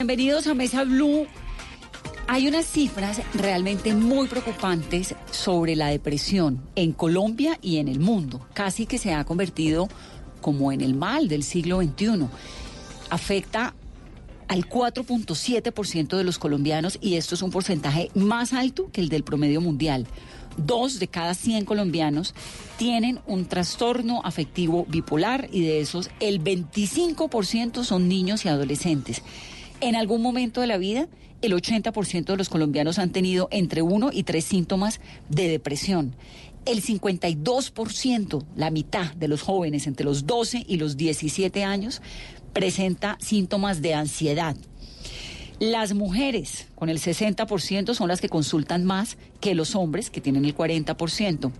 Bienvenidos a Mesa Blue. Hay unas cifras realmente muy preocupantes sobre la depresión en Colombia y en el mundo. Casi que se ha convertido como en el mal del siglo XXI. Afecta al 4.7% de los colombianos y esto es un porcentaje más alto que el del promedio mundial. Dos de cada 100 colombianos tienen un trastorno afectivo bipolar y de esos el 25% son niños y adolescentes. En algún momento de la vida, el 80% de los colombianos han tenido entre uno y tres síntomas de depresión. El 52%, la mitad de los jóvenes entre los 12 y los 17 años, presenta síntomas de ansiedad. Las mujeres, con el 60%, son las que consultan más que los hombres, que tienen el 40%.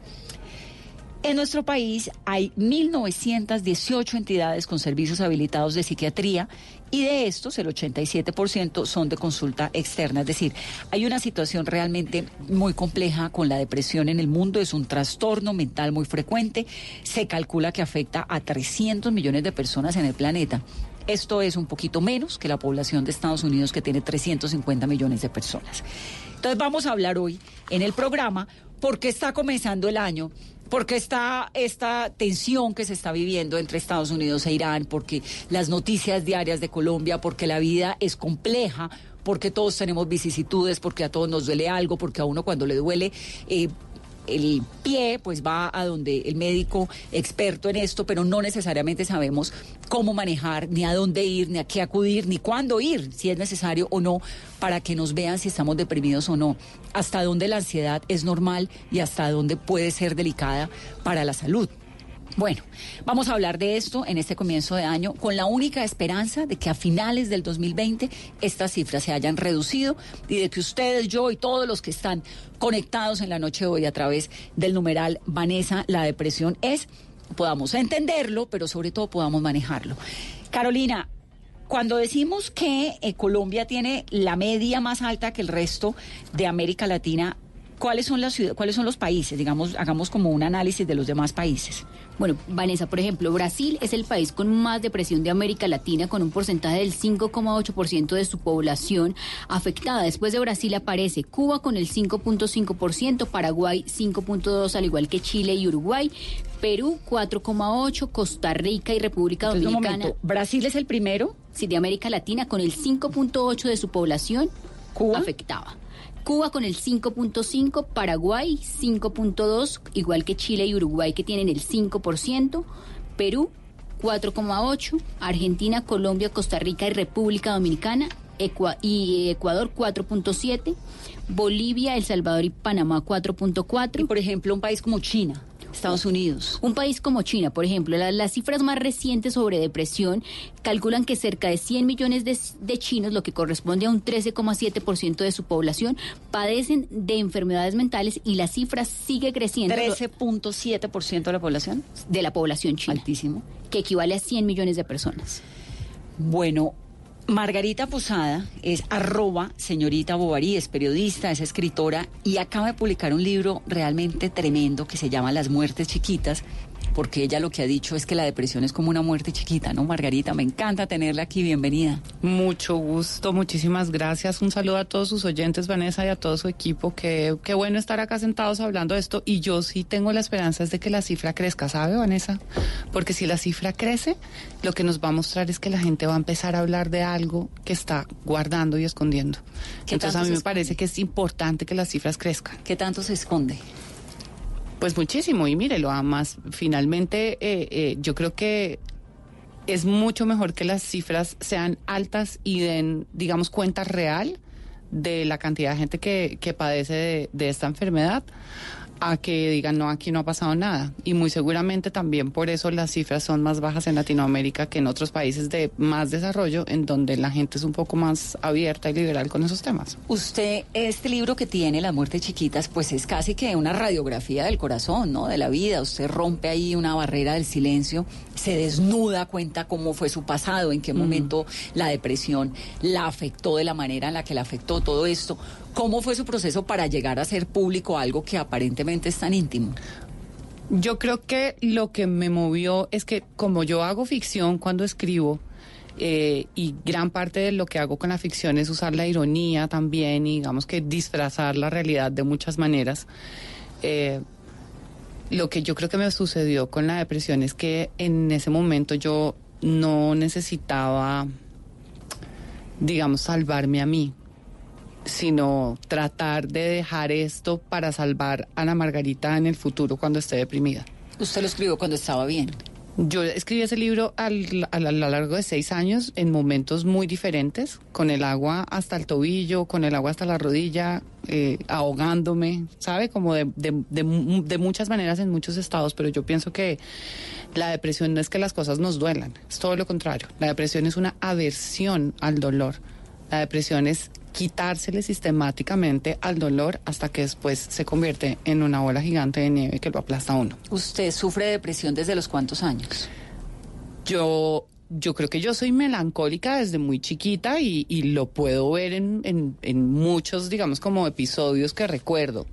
En nuestro país hay 1.918 entidades con servicios habilitados de psiquiatría y de estos el 87% son de consulta externa. Es decir, hay una situación realmente muy compleja con la depresión en el mundo. Es un trastorno mental muy frecuente. Se calcula que afecta a 300 millones de personas en el planeta. Esto es un poquito menos que la población de Estados Unidos que tiene 350 millones de personas. Entonces vamos a hablar hoy en el programa porque está comenzando el año porque está esta tensión que se está viviendo entre Estados Unidos e Irán, porque las noticias diarias de Colombia, porque la vida es compleja, porque todos tenemos vicisitudes, porque a todos nos duele algo, porque a uno cuando le duele... Eh, el pie, pues va a donde el médico experto en esto, pero no necesariamente sabemos cómo manejar, ni a dónde ir, ni a qué acudir, ni cuándo ir, si es necesario o no, para que nos vean si estamos deprimidos o no, hasta dónde la ansiedad es normal y hasta dónde puede ser delicada para la salud. Bueno, vamos a hablar de esto en este comienzo de año con la única esperanza de que a finales del 2020 estas cifras se hayan reducido y de que ustedes, yo y todos los que están conectados en la noche de hoy a través del numeral Vanessa, la depresión es, podamos entenderlo, pero sobre todo podamos manejarlo. Carolina, cuando decimos que eh, Colombia tiene la media más alta que el resto de América Latina, ¿cuáles son las ciudades, cuáles son los países? Digamos, hagamos como un análisis de los demás países. Bueno, Vanessa, por ejemplo, Brasil es el país con más depresión de América Latina, con un porcentaje del 5,8% de su población afectada. Después de Brasil aparece Cuba con el 5,5%, Paraguay 5,2%, al igual que Chile y Uruguay. Perú 4,8, Costa Rica y República Entonces, un Dominicana. momento, ¿Brasil es el primero? Sí, de América Latina con el 5.8 de su población ¿Cuba? afectada. Cuba con el 5.5, Paraguay 5.2, igual que Chile y Uruguay que tienen el 5%, Perú 4.8, Argentina, Colombia, Costa Rica y República Dominicana y Ecuador 4.7, Bolivia, El Salvador y Panamá 4.4. Y por ejemplo, un país como China, Estados Unidos. Un país como China, por ejemplo, la- las cifras más recientes sobre depresión calculan que cerca de 100 millones de, de chinos, lo que corresponde a un 13,7% de su población, padecen de enfermedades mentales y la cifra sigue creciendo 13.7% de la población. de la población china, Altísimo. que equivale a 100 millones de personas. Bueno, Margarita Posada es arroba señorita Bovary, es periodista, es escritora y acaba de publicar un libro realmente tremendo que se llama Las muertes chiquitas, porque ella lo que ha dicho es que la depresión es como una muerte chiquita, ¿no? Margarita, me encanta tenerla aquí, bienvenida. Mucho gusto, muchísimas gracias. Un saludo a todos sus oyentes, Vanessa, y a todo su equipo. Qué, qué bueno estar acá sentados hablando de esto. Y yo sí tengo la esperanza es de que la cifra crezca, ¿sabe, Vanessa? Porque si la cifra crece, lo que nos va a mostrar es que la gente va a empezar a hablar de algo que está guardando y escondiendo. ¿Qué Entonces a mí me parece que es importante que las cifras crezcan. ¿Qué tanto se esconde? Pues muchísimo, y mírelo, además, finalmente eh, eh, yo creo que es mucho mejor que las cifras sean altas y den, digamos, cuenta real de la cantidad de gente que, que padece de, de esta enfermedad, a que digan, no, aquí no ha pasado nada. Y muy seguramente también por eso las cifras son más bajas en Latinoamérica que en otros países de más desarrollo, en donde la gente es un poco más abierta y liberal con esos temas. Usted, este libro que tiene, Las muertes chiquitas, pues es casi que una radiografía del corazón, ¿no? De la vida. Usted rompe ahí una barrera del silencio, se desnuda, cuenta cómo fue su pasado, en qué momento la depresión la afectó de la manera en la que la afectó todo esto. ¿Cómo fue su proceso para llegar a ser público algo que aparentemente es tan íntimo? Yo creo que lo que me movió es que como yo hago ficción cuando escribo, eh, y gran parte de lo que hago con la ficción es usar la ironía también y digamos que disfrazar la realidad de muchas maneras. Eh, lo que yo creo que me sucedió con la depresión es que en ese momento yo no necesitaba, digamos, salvarme a mí sino tratar de dejar esto para salvar a Ana Margarita en el futuro cuando esté deprimida. Usted lo escribió cuando estaba bien. Yo escribí ese libro al, a lo largo de seis años en momentos muy diferentes, con el agua hasta el tobillo, con el agua hasta la rodilla, eh, ahogándome, ¿sabe? Como de, de, de, de, muchas maneras en muchos estados, pero yo pienso que la depresión no es que las cosas nos duelan, es todo lo contrario. La depresión es una aversión al dolor. La depresión es quitársele sistemáticamente al dolor hasta que después se convierte en una bola gigante de nieve que lo aplasta a uno. ¿Usted sufre depresión desde los cuántos años? Yo yo creo que yo soy melancólica desde muy chiquita y, y lo puedo ver en, en, en, muchos, digamos, como episodios que recuerdo.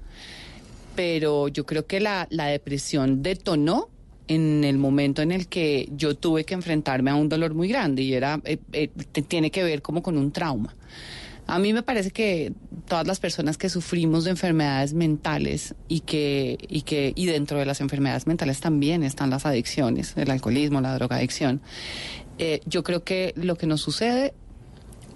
Pero yo creo que la, la depresión detonó en el momento en el que yo tuve que enfrentarme a un dolor muy grande y era eh, eh, tiene que ver como con un trauma. A mí me parece que todas las personas que sufrimos de enfermedades mentales y que, y que, y dentro de las enfermedades mentales también están las adicciones, el alcoholismo, la drogadicción. Eh, yo creo que lo que nos sucede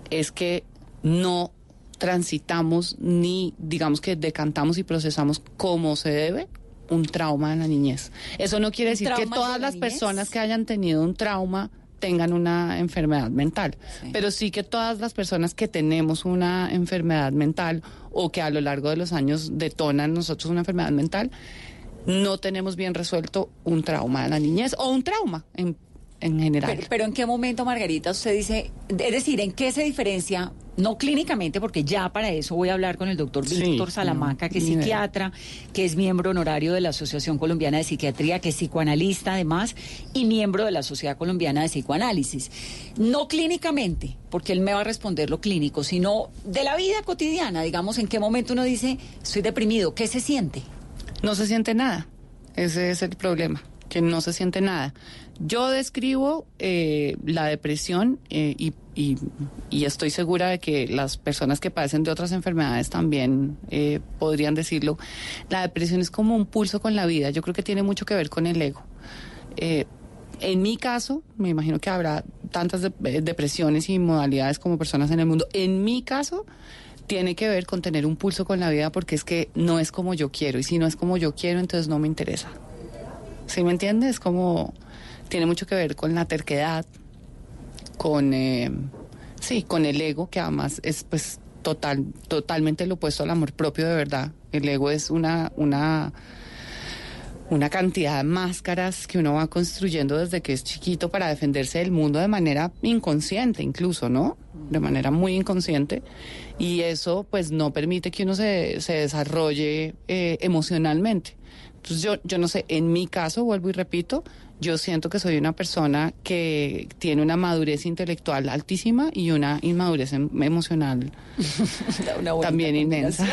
es que no transitamos ni digamos que decantamos y procesamos como se debe un trauma en la niñez. Eso no quiere decir que todas las niñez? personas que hayan tenido un trauma tengan una enfermedad mental, sí. pero sí que todas las personas que tenemos una enfermedad mental o que a lo largo de los años detonan nosotros una enfermedad mental, no tenemos bien resuelto un trauma de la niñez o un trauma en, en general. Pero, pero, en qué momento, Margarita, usted dice, es decir, ¿en qué se diferencia? No clínicamente, porque ya para eso voy a hablar con el doctor sí, Víctor Salamanca, que es psiquiatra, que es miembro honorario de la Asociación Colombiana de Psiquiatría, que es psicoanalista además, y miembro de la Sociedad Colombiana de Psicoanálisis. No clínicamente, porque él me va a responder lo clínico, sino de la vida cotidiana, digamos, en qué momento uno dice, estoy deprimido, ¿qué se siente? No se siente nada, ese es el problema, que no se siente nada. Yo describo eh, la depresión eh, y, estoy segura de que las personas que padecen de otras enfermedades también eh, podrían decirlo. La depresión es como un pulso con la vida. Yo creo que tiene mucho que ver con el ego. en mi caso, me imagino que habrá tantas de depresiones y modalidades como personas en el mundo. En mi caso, tiene que ver con tener un pulso con la vida porque es que no es como yo quiero y si no es como yo quiero, entonces no me interesa. ¿Sí me entiendes? Es como tiene mucho que ver con la terquedad, con eh, sí, con el ego, que además es pues total, totalmente lo opuesto al amor propio de verdad. El ego es una, una, una cantidad de máscaras que uno va construyendo desde que es chiquito para defenderse del mundo de manera inconsciente, incluso, ¿no? De manera muy inconsciente. Y eso pues no permite que uno se, se desarrolle eh, emocionalmente. Entonces yo, yo no sé, en mi caso, vuelvo y repito, yo siento que soy una persona que tiene una madurez intelectual altísima y una inmadurez em emocional también inmensa.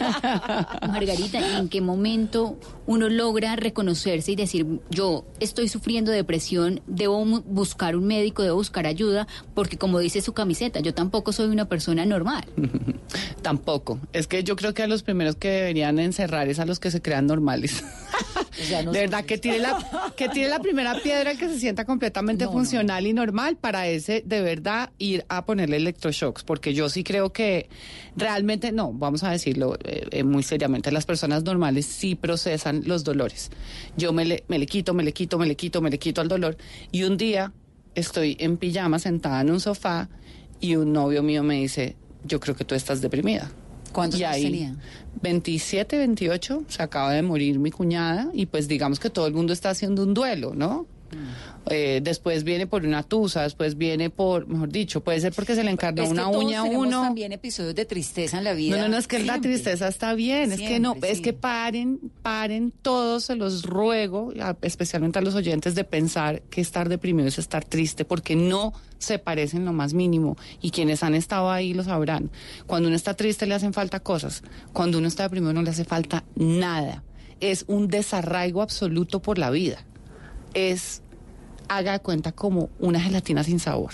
Margarita, ¿en qué momento uno logra reconocerse y decir, yo estoy sufriendo depresión, debo buscar un médico, debo buscar ayuda, porque como dice su camiseta, yo tampoco soy una persona normal? tampoco. Es que yo creo que a los primeros que deberían encerrar es a los que se crean normales. no de verdad, que tire, la, que tire la primera piedra que se sienta completamente no, funcional no. y normal para ese, de verdad, ir a ponerle electroshocks, porque yo sí creo que realmente, no, vamos a decirlo eh, eh, muy seriamente, las personas normales sí procesan los dolores. Yo me le, me le quito, me le quito, me le quito, me le quito al dolor, y un día estoy en pijama sentada en un sofá y un novio mío me dice, yo creo que tú estás deprimida. ¿Cuántos años ahí, tenía? 27, 28, se acaba de morir mi cuñada y pues digamos que todo el mundo está haciendo un duelo, ¿no? Eh, después viene por una tusa, después viene por, mejor dicho, puede ser porque se le encarnó Es una uña a uno. también episodios de tristeza en la vida. No, no, no, es que la Siempre. tristeza está bien, es que no, es que paren, paren todos, se los ruego, especialmente a los oyentes, de pensar que estar deprimido es estar triste, porque no se parece en lo más mínimo, y quienes han estado ahí lo sabrán. Cuando uno está triste le hacen falta cosas, cuando uno está deprimido no le hace falta nada. Es un desarraigo absoluto por la vida. Es, haga de cuenta, como una gelatina sin sabor.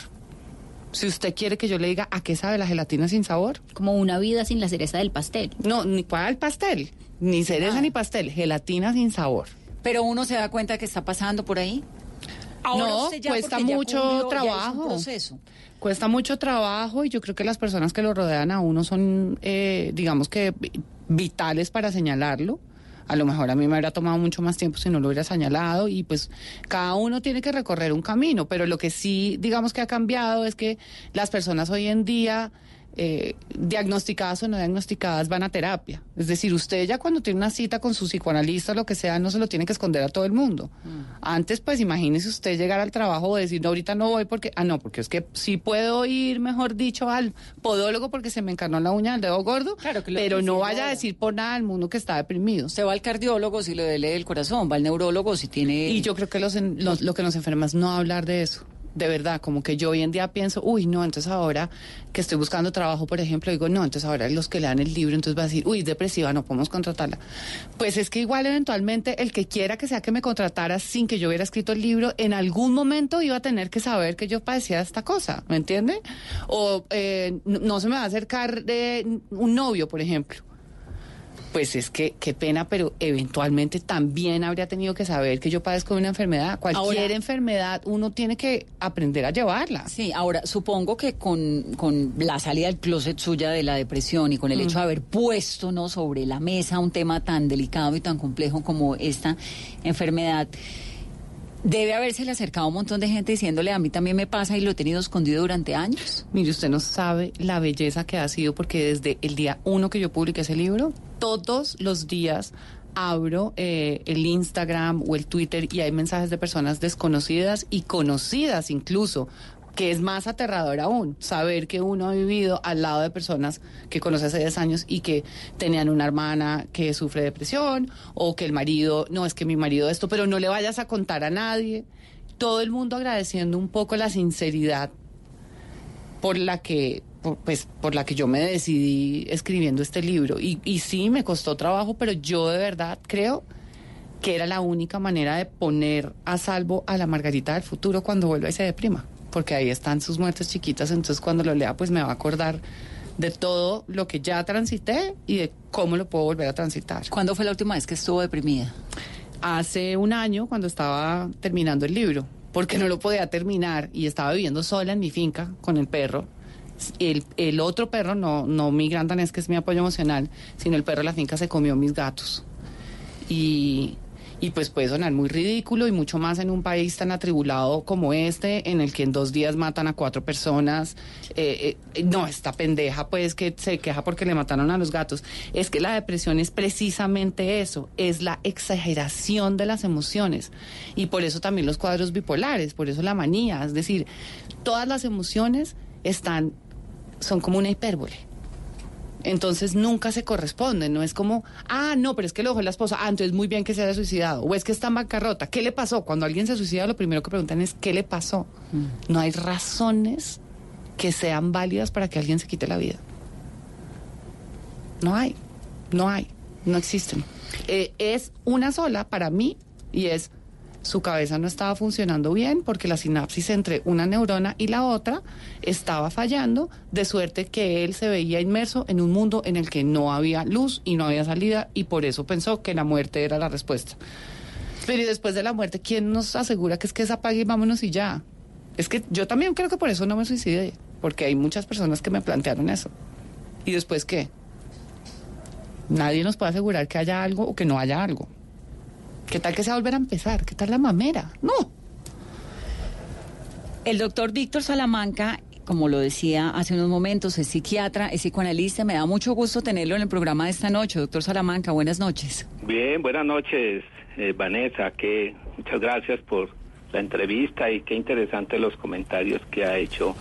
Si usted quiere que yo le diga a qué sabe la gelatina sin sabor, Como una vida sin la cereza del pastel. no, ni para el pastel, ni cereza Nada. ni pastel, gelatina sin sabor. Pero uno se da cuenta que está pasando por ahí. No, usted ya, cuesta mucho cumplió, trabajo. proceso. Cuesta mucho trabajo y yo creo que las personas que lo rodean a uno son, eh, digamos que, vi- vitales para señalarlo. A lo mejor a mí me habría tomado mucho más tiempo si no lo hubiera señalado y pues cada uno tiene que recorrer un camino, pero lo que sí, digamos que ha cambiado es que las personas hoy en día, eh, diagnosticadas o no diagnosticadas, van a terapia. Es decir, usted ya cuando tiene una cita con su psicoanalista o lo que sea, no se lo tiene que esconder a todo el mundo. Antes, pues imagínese usted llegar al trabajo o decir, no, ahorita no voy porque, ah, no, porque es que sí puedo ir, mejor dicho, al podólogo porque se me encarnó la uña del dedo gordo, Claro, que lo pero que no vaya a decir por nada al mundo que está deprimido. Usted va al cardiólogo si le duele el corazón, va al neurólogo si tiene... Y yo creo que los, en- los- lo que nos enferma es no hablar de eso. De verdad, como que yo hoy en día pienso, uy, no, entonces ahora que estoy buscando trabajo, por ejemplo, digo, no, entonces ahora los que le dan el libro, entonces va a decir, uy, es depresiva, no podemos contratarla. Pues es que igual eventualmente el que quiera que sea que me contratara sin que yo hubiera escrito el libro, en algún momento iba a tener que saber que yo padecía de esta cosa, ¿me entiende? O eh, no, no se me va a acercar de un novio, por ejemplo. Pues es que, qué pena, pero eventualmente también habría tenido que saber que yo padezco de una enfermedad. Cualquier Ahora- enfermedad uno tiene que aprender a llevarla. Sí, ahora supongo que con, con la salida del closet suya de la depresión y con el hecho de haber puesto ¿no? sobre la mesa un tema tan delicado y tan complejo como esta enfermedad, debe habérsele acercado un montón de gente diciéndole a mí también me pasa y lo he tenido escondido durante años. Mire, usted no sabe la belleza que ha sido porque desde el día uno que yo publiqué ese libro, todos los días abro eh, el Instagram o el Twitter y hay mensajes de personas desconocidas y conocidas incluso que es más aterrador aún, saber que uno ha vivido al lado de personas que conoce hace 10 años y que tenían una hermana que sufre depresión o que el marido, no es que mi marido esto, pero no le vayas a contar a nadie. Todo el mundo agradeciendo un poco la sinceridad por la que por, pues por la que yo me decidí escribiendo este libro y, y sí me costó trabajo pero yo de verdad creo que era la única manera de poner a salvo a la Margarita del futuro cuando vuelva y se deprima porque ahí están sus muertes chiquitas entonces cuando lo lea pues me va a acordar de todo lo que ya transité y de cómo lo puedo volver a transitar ¿Cuándo fue la última vez que estuvo deprimida? hace un año cuando estaba terminando el libro, porque no lo podía terminar y estaba viviendo sola en mi finca con el perro. El, el otro perro, no, no mi gran danés, que es mi apoyo emocional, sino el perro de la finca se comió mis gatos. Y, y pues puede sonar muy ridículo y mucho más en un país tan atribulado como este, en el que en dos días matan a cuatro personas. Eh, eh, no, esta pendeja pues que se queja porque le mataron a los gatos. Es que la depresión es precisamente eso, es la exageración de las emociones. Y por eso también los cuadros bipolares, por eso la manía. Es decir, todas las emociones están, son como una hipérbole. Entonces nunca se corresponden, no es como, ah, no, pero es que lo dejó la esposa, ah, entonces muy bien que se haya suicidado, o es que está en bancarrota, ¿qué le pasó? Cuando alguien se suicida, lo primero que preguntan es, ¿qué le pasó? No hay razones que sean válidas para que alguien se quite la vida. No hay, no hay, no existen. Eh, es una sola para mí y es su cabeza no estaba funcionando bien porque la sinapsis entre una neurona y la otra estaba fallando, de suerte que él se veía inmerso en un mundo en el que no había luz y no había salida y por eso pensó que la muerte era la respuesta. Pero y después de la muerte, ¿quién nos asegura que es que se apague y vámonos y ya? Es que yo también creo que por eso no me suicidé, porque hay muchas personas que me plantearon eso. ¿Y después qué? Nadie nos puede asegurar que haya algo o que no haya algo. ¿Qué tal que se va a volver a empezar? ¿Qué tal la mamera? No. El doctor Víctor Salamanca como lo decía hace unos momentos, es psiquiatra, es psicoanalista. Me da mucho gusto tenerlo en el programa de esta noche. Doctor Salamanca, buenas noches. Bien, buenas noches, eh, Vanessa. Que muchas gracias por la entrevista y qué interesante los comentarios que ha hecho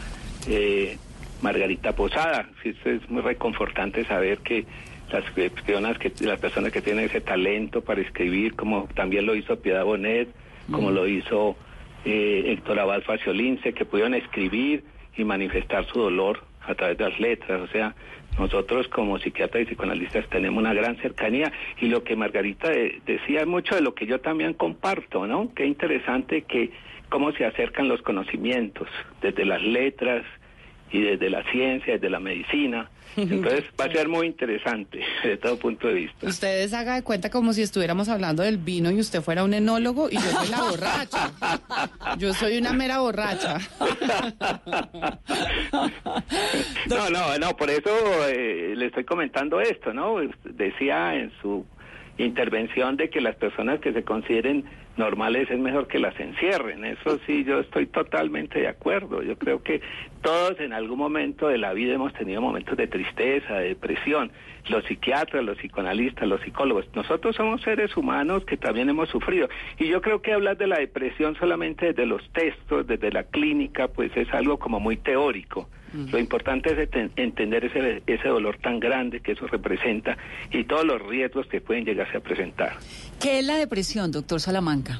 eh, Margarita Posada. Sí, es muy reconfortante saber que las personas que las personas que tienen ese talento para escribir, como también lo hizo Piedad Bonet, como lo hizo eh, Héctor Abad Faciolince, que pudieron escribir y manifestar su dolor a través de las letras. O sea, nosotros como psiquiatras y psicoanalistas tenemos una gran cercanía y lo que Margarita decía es mucho de lo que yo también comparto, ¿no? Qué interesante que cómo se acercan los conocimientos desde las letras y desde la ciencia, desde la medicina. Entonces va a ser muy interesante desde todo punto de vista. Ustedes haga de cuenta como si estuviéramos hablando del vino y usted fuera un enólogo y yo soy la borracha. Yo soy una mera borracha. No, no, no, por eso eh, le estoy comentando esto, ¿no? Decía en su intervención de que las personas que se consideren normales es mejor que las encierren. Eso sí, yo estoy totalmente de acuerdo. Yo creo que todos en algún momento de la vida hemos tenido momentos de tristeza, de depresión. Los psiquiatras, los psicoanalistas, los psicólogos. Nosotros somos seres humanos que también hemos sufrido. Y yo creo que hablar de la depresión solamente desde los textos, desde la clínica, pues es algo como muy teórico. Lo importante es entender ese, ese dolor tan grande que eso representa y todos los riesgos que pueden llegarse a presentar. ¿Qué es la depresión, doctor Salamanca?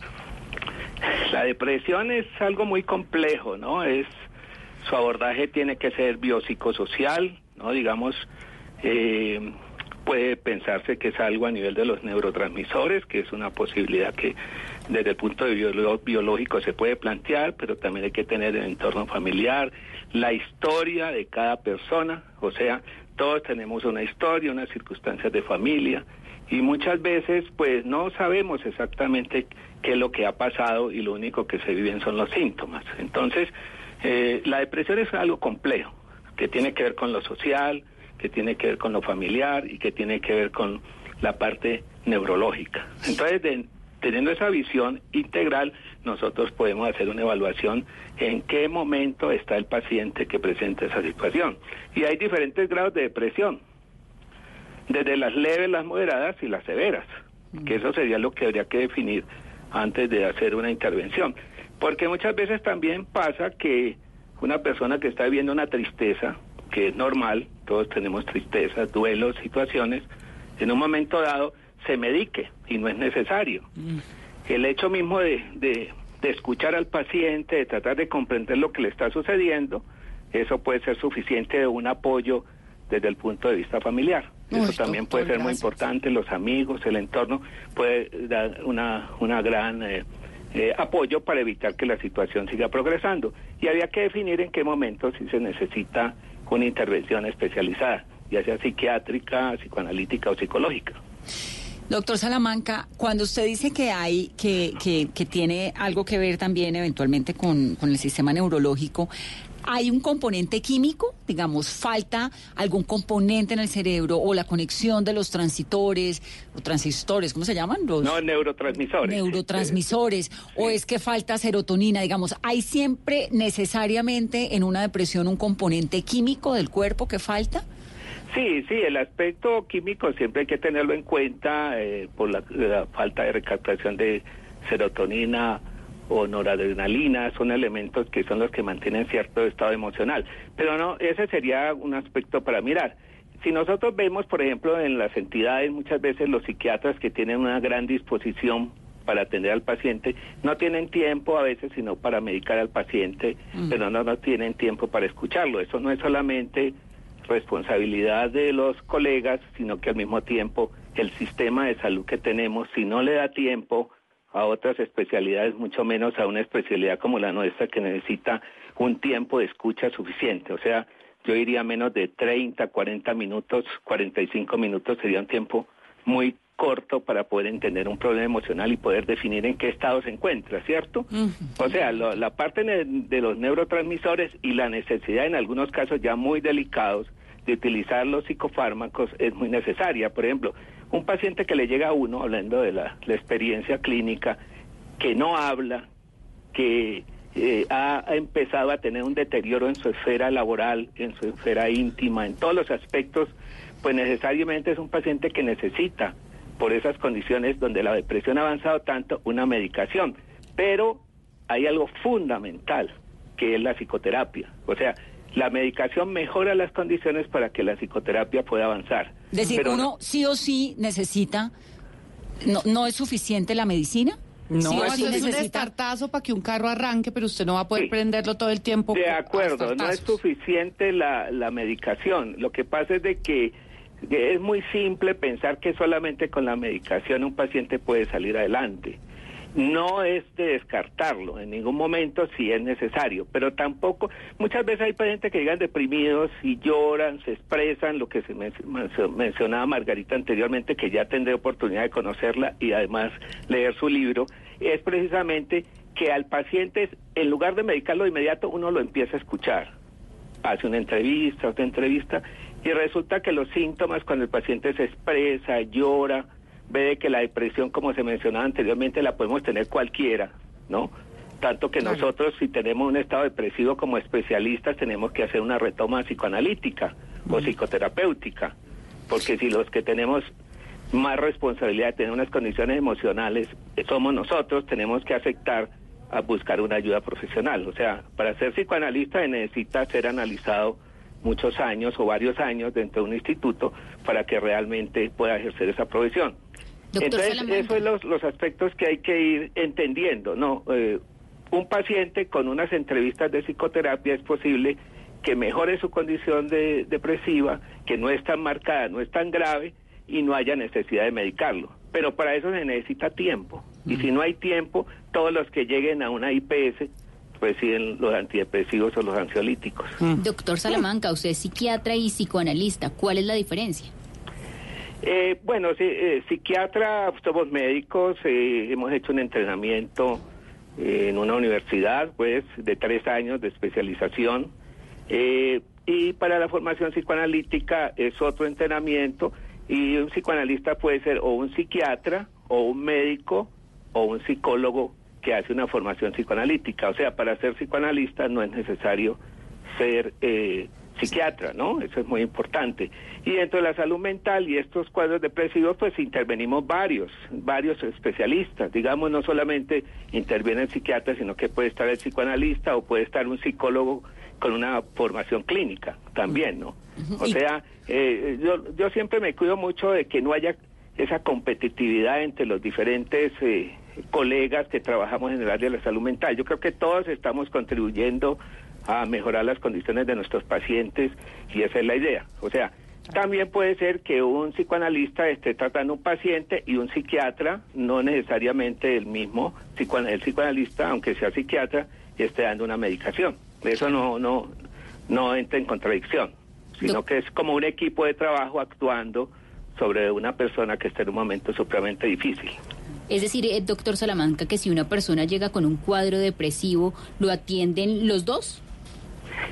La depresión es algo muy complejo, ¿no? Es su abordaje tiene que ser biopsicosocial, ¿no? Digamos, eh, puede pensarse que es algo a nivel de los neurotransmisores, que es una posibilidad que desde el punto de vista biológico se puede plantear, pero también hay que tener el entorno familiar, la historia de cada persona, o sea, todos tenemos una historia, unas circunstancias de familia, y muchas veces pues no sabemos exactamente qué es lo que ha pasado y lo único que se viven son los síntomas. Entonces, eh, la depresión es algo complejo, que tiene que ver con lo social, que tiene que ver con lo familiar y que tiene que ver con la parte neurológica. Entonces, teniendo esa visión integral, nosotros podemos hacer una evaluación en qué momento está el paciente que presenta esa situación. Y hay diferentes grados de depresión, desde las leves, las moderadas y las severas, que eso sería lo que habría que definir antes de hacer una intervención. Porque muchas veces también pasa que una persona que está viviendo una tristeza, que es normal, todos tenemos tristezas, duelos, situaciones, en un momento dado se medique y no es necesario. Mm. El hecho mismo de, de, escuchar al paciente, de tratar de comprender lo que le está sucediendo, eso puede ser suficiente de un apoyo desde el punto de vista familiar. Eso también puede ser muy importante, los amigos, el entorno puede dar una, una gran eh, eh, apoyo para evitar que la situación siga progresando. Y había que definir en qué momento si se necesita una intervención especializada, ya sea psiquiátrica, psicoanalítica o psicológica. Doctor Salamanca, cuando usted dice que hay, que, que, que tiene algo que ver también eventualmente con, con el sistema neurológico, ¿Hay un componente químico? Digamos, ¿falta algún componente en el cerebro o la conexión de los transitores o transistores, ¿cómo se llaman? Los no, neurotransmisores. Neurotransmisores. ¿O es que falta serotonina? Digamos, ¿hay siempre necesariamente en una depresión un componente químico del cuerpo que falta? Sí, sí, el aspecto químico siempre hay que tenerlo en cuenta eh, por la, la falta de recaptación de serotonina o noradrenalina, son elementos que son los que mantienen cierto estado emocional. Pero no, ese sería un aspecto para mirar. Si nosotros vemos, por ejemplo, en las entidades, muchas veces los psiquiatras que tienen una gran disposición para atender al paciente, no tienen tiempo a veces sino para medicar al paciente, mm. pero no, no tienen tiempo para escucharlo. Eso no es solamente responsabilidad de los colegas, sino que al mismo tiempo el sistema de salud que tenemos, si no le da tiempo a otras especialidades, mucho menos a una especialidad como la nuestra que necesita un tiempo de escucha suficiente. O sea, yo diría menos de 30, 40 minutos, 45 minutos sería un tiempo muy corto para poder entender un problema emocional y poder definir en qué estado se encuentra, ¿cierto? O sea, la parte de los neurotransmisores y la necesidad en algunos casos ya muy delicados de utilizar los psicofármacos es muy necesaria. Por ejemplo, un paciente que le llega a uno, hablando de la, experiencia clínica, que no habla, que eh, ha, ha empezado a tener un deterioro en su esfera laboral, en su esfera íntima, en todos los aspectos, pues necesariamente es un paciente que necesita, por esas condiciones donde la depresión ha avanzado tanto, una medicación. Pero hay algo fundamental, que es la psicoterapia. O sea, la medicación mejora las condiciones para que la psicoterapia pueda avanzar. Es decir, Pero uno sí o sí necesita, no, no es suficiente la medicina. No, Sí es un descartazo para que un carro arranque, pero usted no va a poder Sí. prenderlo todo el tiempo. De acuerdo, no es suficiente la, la medicación. Lo que pasa es de que, que es muy simple pensar que solamente con la medicación un paciente puede salir adelante. No es de descartarlo en ningún momento si es necesario, pero tampoco, muchas veces hay pacientes que llegan deprimidos y lloran, se expresan, lo que se men- men- mencionaba Margarita anteriormente, que ya tendré oportunidad de conocerla y además leer su libro, es precisamente que al paciente, en lugar de medicarlo de inmediato, uno lo empieza a escuchar. Hace una entrevista, otra entrevista, y resulta que los síntomas cuando el paciente se expresa, llora, ve que la depresión, como se mencionaba anteriormente, la podemos tener cualquiera, ¿no? Tanto que Claro. nosotros, si tenemos un estado depresivo como especialistas, tenemos que hacer una retoma psicoanalítica o psicoterapéutica, porque si los que tenemos más responsabilidad de tener unas condiciones emocionales somos nosotros, tenemos que aceptar a buscar una ayuda profesional. O sea, para ser psicoanalista se necesita ser analizado muchos años o varios años dentro de un instituto para que realmente pueda ejercer esa profesión. Doctor Entonces, Salamanca. esos son los, los aspectos que hay que ir entendiendo, ¿no? Eh, un paciente con unas entrevistas de psicoterapia es posible que mejore su condición de, depresiva, que no es tan marcada, no es tan grave y no haya necesidad de medicarlo. Pero para eso se necesita tiempo. Y si no hay tiempo, todos los que lleguen a una IPS reciben los antidepresivos o los ansiolíticos. Doctor Salamanca, usted es psiquiatra y psicoanalista. ¿Cuál es la diferencia? Eh, bueno, sí, eh, psiquiatra, somos médicos, eh, hemos hecho un entrenamiento eh, en una universidad, pues, de tres años de especialización. Eh, y para la formación psicoanalítica es otro entrenamiento y un psicoanalista puede ser o un psiquiatra o un médico o un psicólogo que hace una formación psicoanalítica. O sea, para ser psicoanalista no es necesario ser psiquiatra, ¿no? Eso es muy importante. Y dentro de la salud mental y estos cuadros depresivos, pues intervenimos varios, varios especialistas. Digamos, no solamente interviene el psiquiatra, sino que puede estar el psicoanalista o puede estar un psicólogo con una formación clínica también, ¿no? O sea, eh, yo, yo siempre me cuido mucho de que no haya esa competitividad entre los diferentes eh, colegas que trabajamos en el área de la salud mental. Yo creo que todos estamos contribuyendo a mejorar las condiciones de nuestros pacientes y esa es la idea. O sea, también puede ser que un psicoanalista esté tratando un paciente y un psiquiatra, no necesariamente el mismo el psicoanalista, aunque sea psiquiatra, esté dando una medicación. Eso no, no, no entra en contradicción, sino que es como un equipo de trabajo actuando sobre una persona que está en un momento supremamente difícil. Es decir, eh, doctor Salamanca, que si una persona llega con un cuadro depresivo, ¿lo atienden los dos?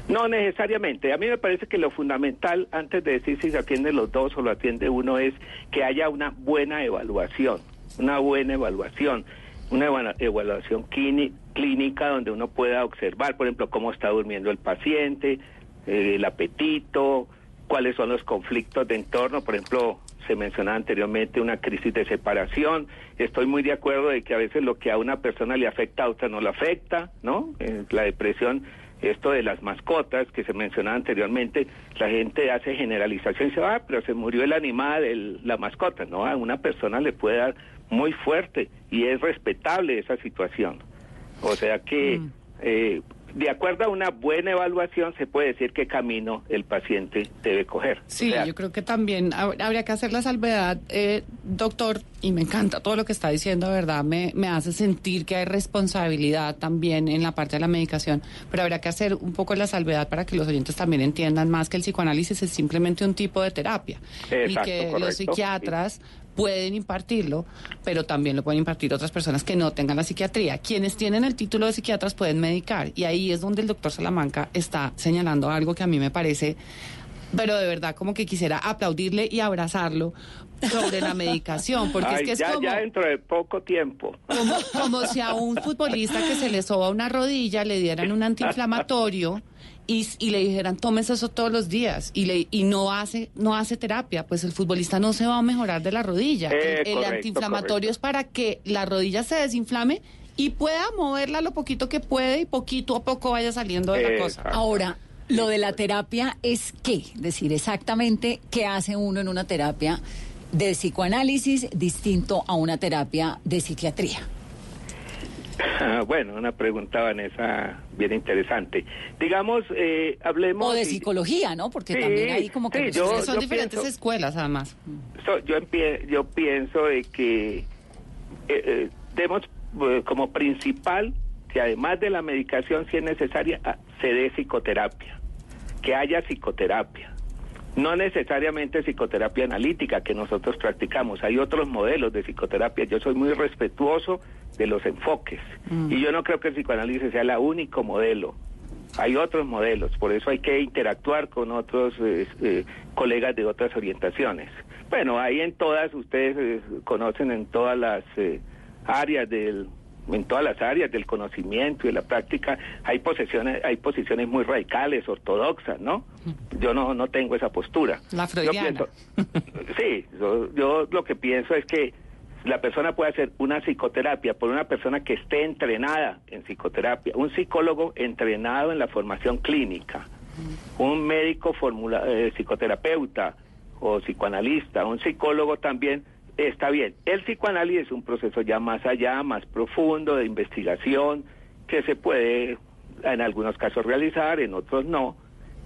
No necesariamente. A mí me parece que lo fundamental, antes de decir si se atienden los dos o lo atiende uno, es que haya una buena evaluación, una buena evaluación, una eva- evaluación clíni- clínica donde uno pueda observar, por ejemplo, cómo está durmiendo el paciente, eh, el apetito, cuáles son los conflictos de entorno, por ejemplo, se mencionaba anteriormente una crisis de separación. Estoy muy de acuerdo de que a veces lo que a una persona le afecta a otra no le afecta, ¿no? Eh, la depresión, esto de las mascotas que se mencionaba anteriormente, la gente hace generalización y dice, ah, pero se murió el animal, el- la mascota. No, a una persona le puede dar muy fuerte y es respetable esa situación. O sea que, eh, de acuerdo a una buena evaluación, se puede decir qué camino el paciente debe coger. Sí, O sea, yo creo que también hab- habría que hacer la salvedad, eh, doctor, y me encanta todo lo que está diciendo, ¿verdad? Me, me hace sentir que hay responsabilidad también en la parte de la medicación, pero habría que hacer un poco la salvedad para que los oyentes también entiendan más que el psicoanálisis es simplemente un tipo de terapia y Exacto, que correcto, los psiquiatras pueden impartirlo, pero también lo pueden impartir otras personas que no tengan la psiquiatría. Quienes tienen el título de psiquiatras pueden medicar y ahí es donde el doctor Salamanca está señalando algo que a mí me parece pero de verdad como que quisiera aplaudirle y abrazarlo sobre la medicación, porque es que es ya, como, ya dentro de poco tiempo. como, como si a un futbolista que se le soba una rodilla le dieran un antiinflamatorio y, y le dijeran tómese eso todos los días y le y no hace no hace terapia, pues el futbolista no se va a mejorar de la rodilla. Eh, el, el correcto, antiinflamatorio es para que la rodilla se desinflame y pueda moverla lo poquito que puede y poquito a poco vaya saliendo de la cosa. Ahora, lo de la terapia es qué? Es decir, exactamente qué hace uno en una terapia de psicoanálisis distinto a una terapia de psiquiatría. Bueno, una pregunta, Vanessa, bien interesante. Digamos, eh, hablemos... O de psicología, ¿no? Porque Sí, también hay como que... sí, yo- son diferentes pienso- escuelas además. So, yo, yo pienso de que eh, eh, demos eh, como principal que además de la medicación, si es necesaria, ah, se dé psicoterapia, que haya psicoterapia. No necesariamente psicoterapia analítica que nosotros practicamos, hay otros modelos de psicoterapia. Yo soy muy respetuoso de los enfoques y yo no creo que el psicoanálisis sea el único modelo. Hay otros modelos, por eso hay que interactuar con otros eh, eh, colegas de otras orientaciones. Bueno, ahí en todas, ustedes eh, conocen en todas las eh, áreas del en todas las áreas del conocimiento y de la práctica hay posiciones hay posiciones muy radicales ortodoxas no yo no no tengo esa postura La Yo freudiana. pienso- sí yo, yo lo que pienso es que la persona puede hacer una psicoterapia por una persona que esté entrenada en psicoterapia un psicólogo entrenado en la formación clínica un médico formula- eh, psicoterapeuta o psicoanalista, un psicólogo también, está bien. El psicoanálisis es un proceso ya más allá, más profundo de investigación, que se puede en algunos casos realizar, en otros no,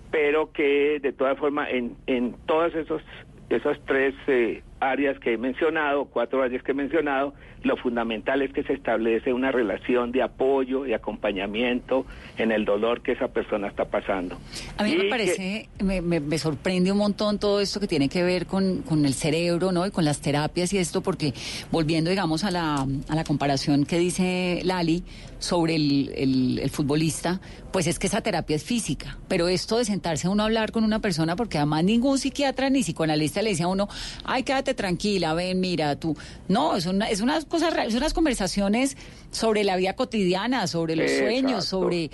pero que de todas formas en, en todas esos esas tres eh, áreas que he mencionado, cuatro áreas que he mencionado, lo fundamental es que se establece una relación de apoyo y acompañamiento en el dolor que esa persona está pasando. A mí Y me que- parece, me, me- me sorprende un montón todo esto que tiene que ver con, con el cerebro, ¿no? Y con las terapias y esto, porque volviendo, digamos, a la, a la comparación que dice Lali sobre el, el- el futbolista, pues es que esa terapia es física, pero esto de sentarse uno a hablar con una persona, porque además ningún psiquiatra ni psicoanalista le dice a uno, ay, quédate tranquila, ven, mira, tú. No, es, una, es unas cosas, son unas conversaciones sobre la vida cotidiana, sobre los Exacto, sueños, sobre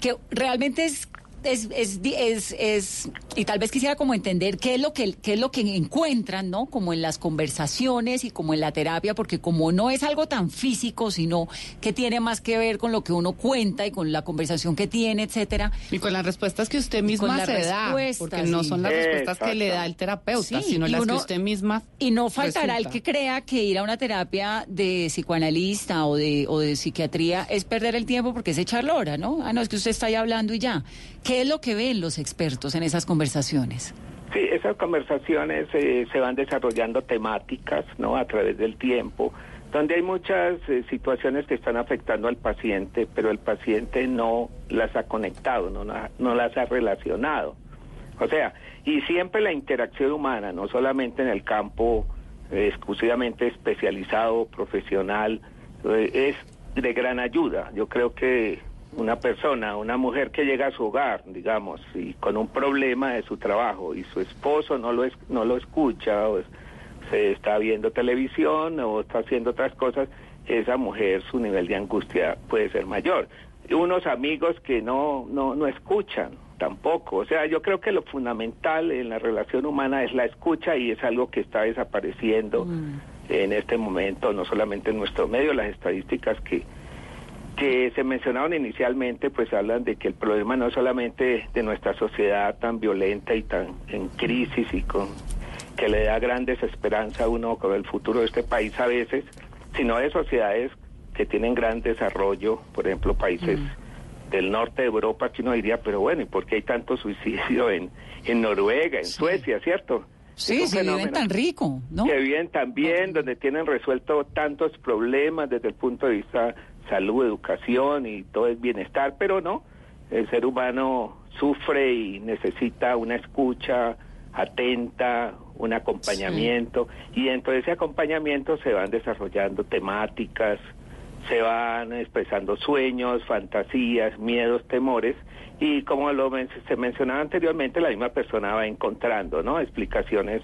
que realmente es es, es, di- es, es- y tal vez quisiera como entender qué es lo que qué es lo que encuentran no como en las conversaciones y como en la terapia porque como no es algo tan físico sino que tiene más que ver con lo que uno cuenta y con la conversación que tiene etcétera. Y con las respuestas que usted misma se da, respuestas, porque no son las respuestas que le da el terapeuta, Sí, sino las uno- que usted misma y no faltará el que crea que ir a una terapia de psicoanalista o de, o de psiquiatría es perder el tiempo porque es echar hora, ¿no? Ah, no, es que usted está ahí hablando y ya. ¿Qué es lo que ven los expertos en esas conversaciones? Sí, esas conversaciones eh, se van desarrollando temáticas, ¿no? A través del tiempo, donde hay muchas eh, situaciones que están afectando al paciente, pero el paciente no las ha conectado, no, no las ha relacionado. O sea, y siempre la interacción humana, no solamente en el campo eh, exclusivamente especializado, profesional, eh, es de gran ayuda. Yo creo que una persona, una mujer que llega a su hogar, digamos, y con un problema de su trabajo y su esposo no lo es, no lo escucha o se está viendo televisión o está haciendo otras cosas, esa mujer su nivel de angustia puede ser mayor. Y Unos amigos que no no no escuchan tampoco, o sea, yo creo que lo fundamental en la relación humana es la escucha y es algo que está desapareciendo en este momento, no solamente en nuestro medio, las estadísticas que que se mencionaron inicialmente, pues hablan de que el problema no es solamente de nuestra sociedad tan violenta y tan en crisis y con que le da gran desesperanza a uno con el futuro de este país a veces, sino de sociedades que tienen gran desarrollo, por ejemplo, países del norte de Europa, que uno diría, pero bueno, ¿y por qué hay tanto suicidio en, en Noruega, en Suecia, cierto? Sí, si viven tan rico, ¿no? que viven también, donde tienen resuelto tantos problemas desde el punto de vista salud, educación y todo el bienestar, pero no, el ser humano sufre y necesita una escucha atenta, un acompañamiento, y dentro de ese acompañamiento se van desarrollando temáticas, se van expresando sueños, fantasías, miedos, temores y como lo men- se mencionaba anteriormente, la misma persona va encontrando, ¿no? Explicaciones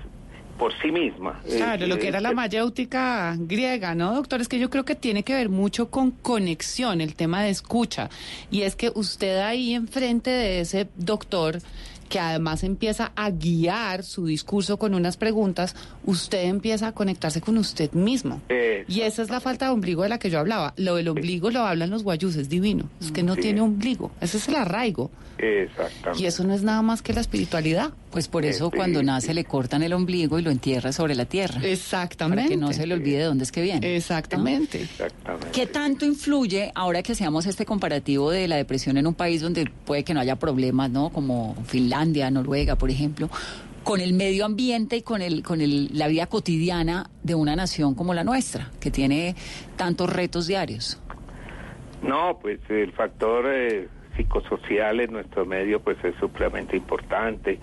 por sí misma. Claro, Eh, lo que era la eh, mayéutica griega, ¿no, doctor? Es que yo creo que tiene que ver mucho con conexión, el tema de escucha. Y es que usted ahí enfrente de ese doctor que además empieza a guiar su discurso con unas preguntas, usted empieza a conectarse con usted mismo. Y esa es la falta de ombligo de la que yo hablaba. Lo del ombligo lo hablan los guayús, es divino. Es que no Sí. tiene ombligo. Ese es el arraigo. Exactamente. Y eso no es nada más que la espiritualidad. Pues por eso Este, cuando nace le cortan el ombligo y lo entierra sobre la tierra. Exactamente. Para que no se le olvide de dónde es que viene. Exactamente. Exactamente. ¿Qué tanto influye, ahora que hacíamos este comparativo de la depresión en un país donde puede que no haya problemas, ¿no? Como Finlandia, Noruega, por ejemplo, con el medio ambiente y con, el, con el, la vida cotidiana de una nación como la nuestra, que tiene tantos retos diarios? No, pues el factor eh, psicosocial en nuestro medio pues es supremamente importante.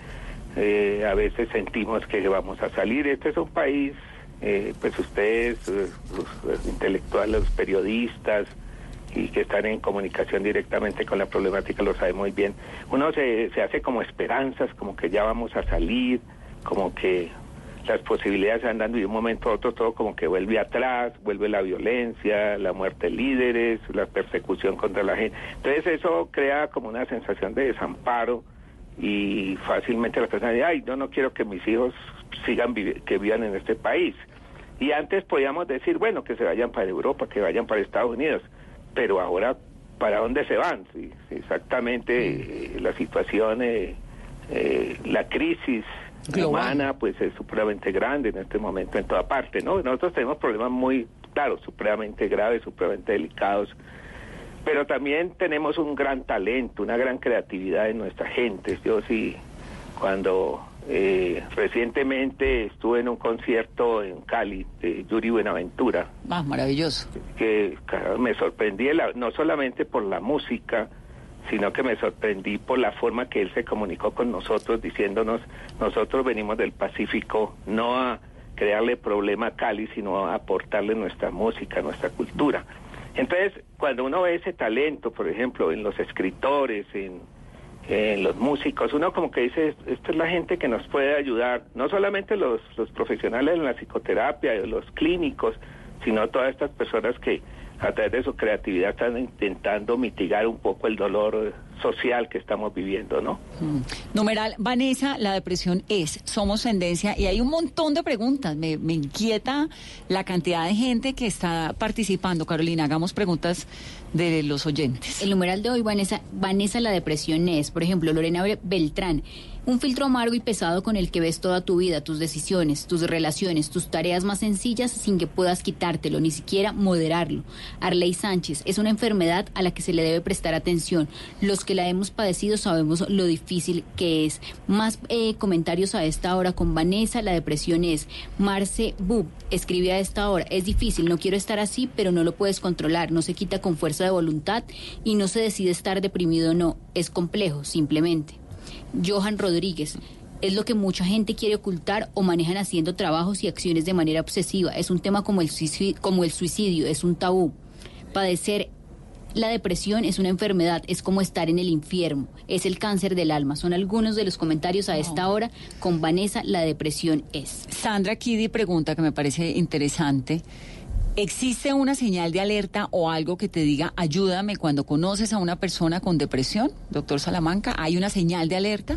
Eh, a veces sentimos que vamos a salir. Este es un país, eh, pues ustedes, eh, los, los intelectuales, los periodistas y que están en comunicación directamente con la problemática lo saben muy bien. Uno se, se hace como esperanzas, como que ya vamos a salir, como que las posibilidades se van dando y de un momento a otro todo como que vuelve atrás, vuelve la violencia, la muerte de líderes, la persecución contra la gente. Entonces eso crea como una sensación de desamparo y fácilmente las personas dicen, ay, yo no quiero que mis hijos sigan que vivan en este país. Y antes podíamos decir, bueno, que se vayan para Europa, que vayan para Estados Unidos, pero ahora, ¿para dónde se van? Sí, sí, exactamente, eh, la situación, eh, eh, la crisis Global. humana, pues es supremamente grande en este momento en toda parte, ¿no? Nosotros tenemos problemas muy, claro, supremamente graves, supremamente delicados, pero también tenemos un gran talento, una gran creatividad en nuestra gente. Yo sí, cuando eh, recientemente estuve en un concierto en Cali de Yuri Buenaventura, Ah, maravilloso. que claro, me sorprendí la- no solamente por la música, sino que me sorprendí por la forma que él se comunicó con nosotros diciéndonos, nosotros venimos del Pacífico no a crearle problema a Cali, sino a aportarle nuestra música, nuestra cultura. Entonces, cuando uno ve ese talento, por ejemplo, en los escritores, en, en los músicos, uno como que dice, esta es la gente que nos puede ayudar, no solamente los, los profesionales en la psicoterapia, los clínicos, sino todas estas personas que a través de su creatividad están intentando mitigar un poco el dolor social que estamos viviendo, ¿no? Mm. Numeral, Vanessa, la depresión es, somos tendencia y hay un montón de preguntas. Me, me inquieta la cantidad de gente que está participando. Carolina, hagamos preguntas de los oyentes. El numeral de hoy, Vanessa, Vanessa, la depresión es, por ejemplo, Lorena Be- Beltrán, un filtro amargo y pesado con el que ves toda tu vida, tus decisiones, tus relaciones, tus tareas más sencillas sin que puedas quitártelo, ni siquiera moderarlo. Arley Sánchez, es una enfermedad a la que se le debe prestar atención. Los que la hemos padecido sabemos lo difícil que es. Más eh, comentarios a esta hora con Vanessa, la depresión es. Marce Bub, escribe a esta hora, es difícil, no quiero estar así, pero no lo puedes controlar, no se quita con fuerza de voluntad y no se decide estar deprimido o no, es complejo, simplemente. Johan Rodríguez, es lo que mucha gente quiere ocultar o manejan haciendo trabajos y acciones de manera obsesiva. Es un tema como el suicidio, como el suicidio es un tabú. Padecer la depresión es una enfermedad, es como estar en el infierno, es el cáncer del alma. Son algunos de los comentarios a esta hora con Vanessa, la depresión es. Sandra Kiddy pregunta, que me parece interesante. ¿Existe una señal de alerta o algo que te diga ayúdame cuando conoces a una persona con depresión? Doctor Salamanca, ¿hay una señal de alerta?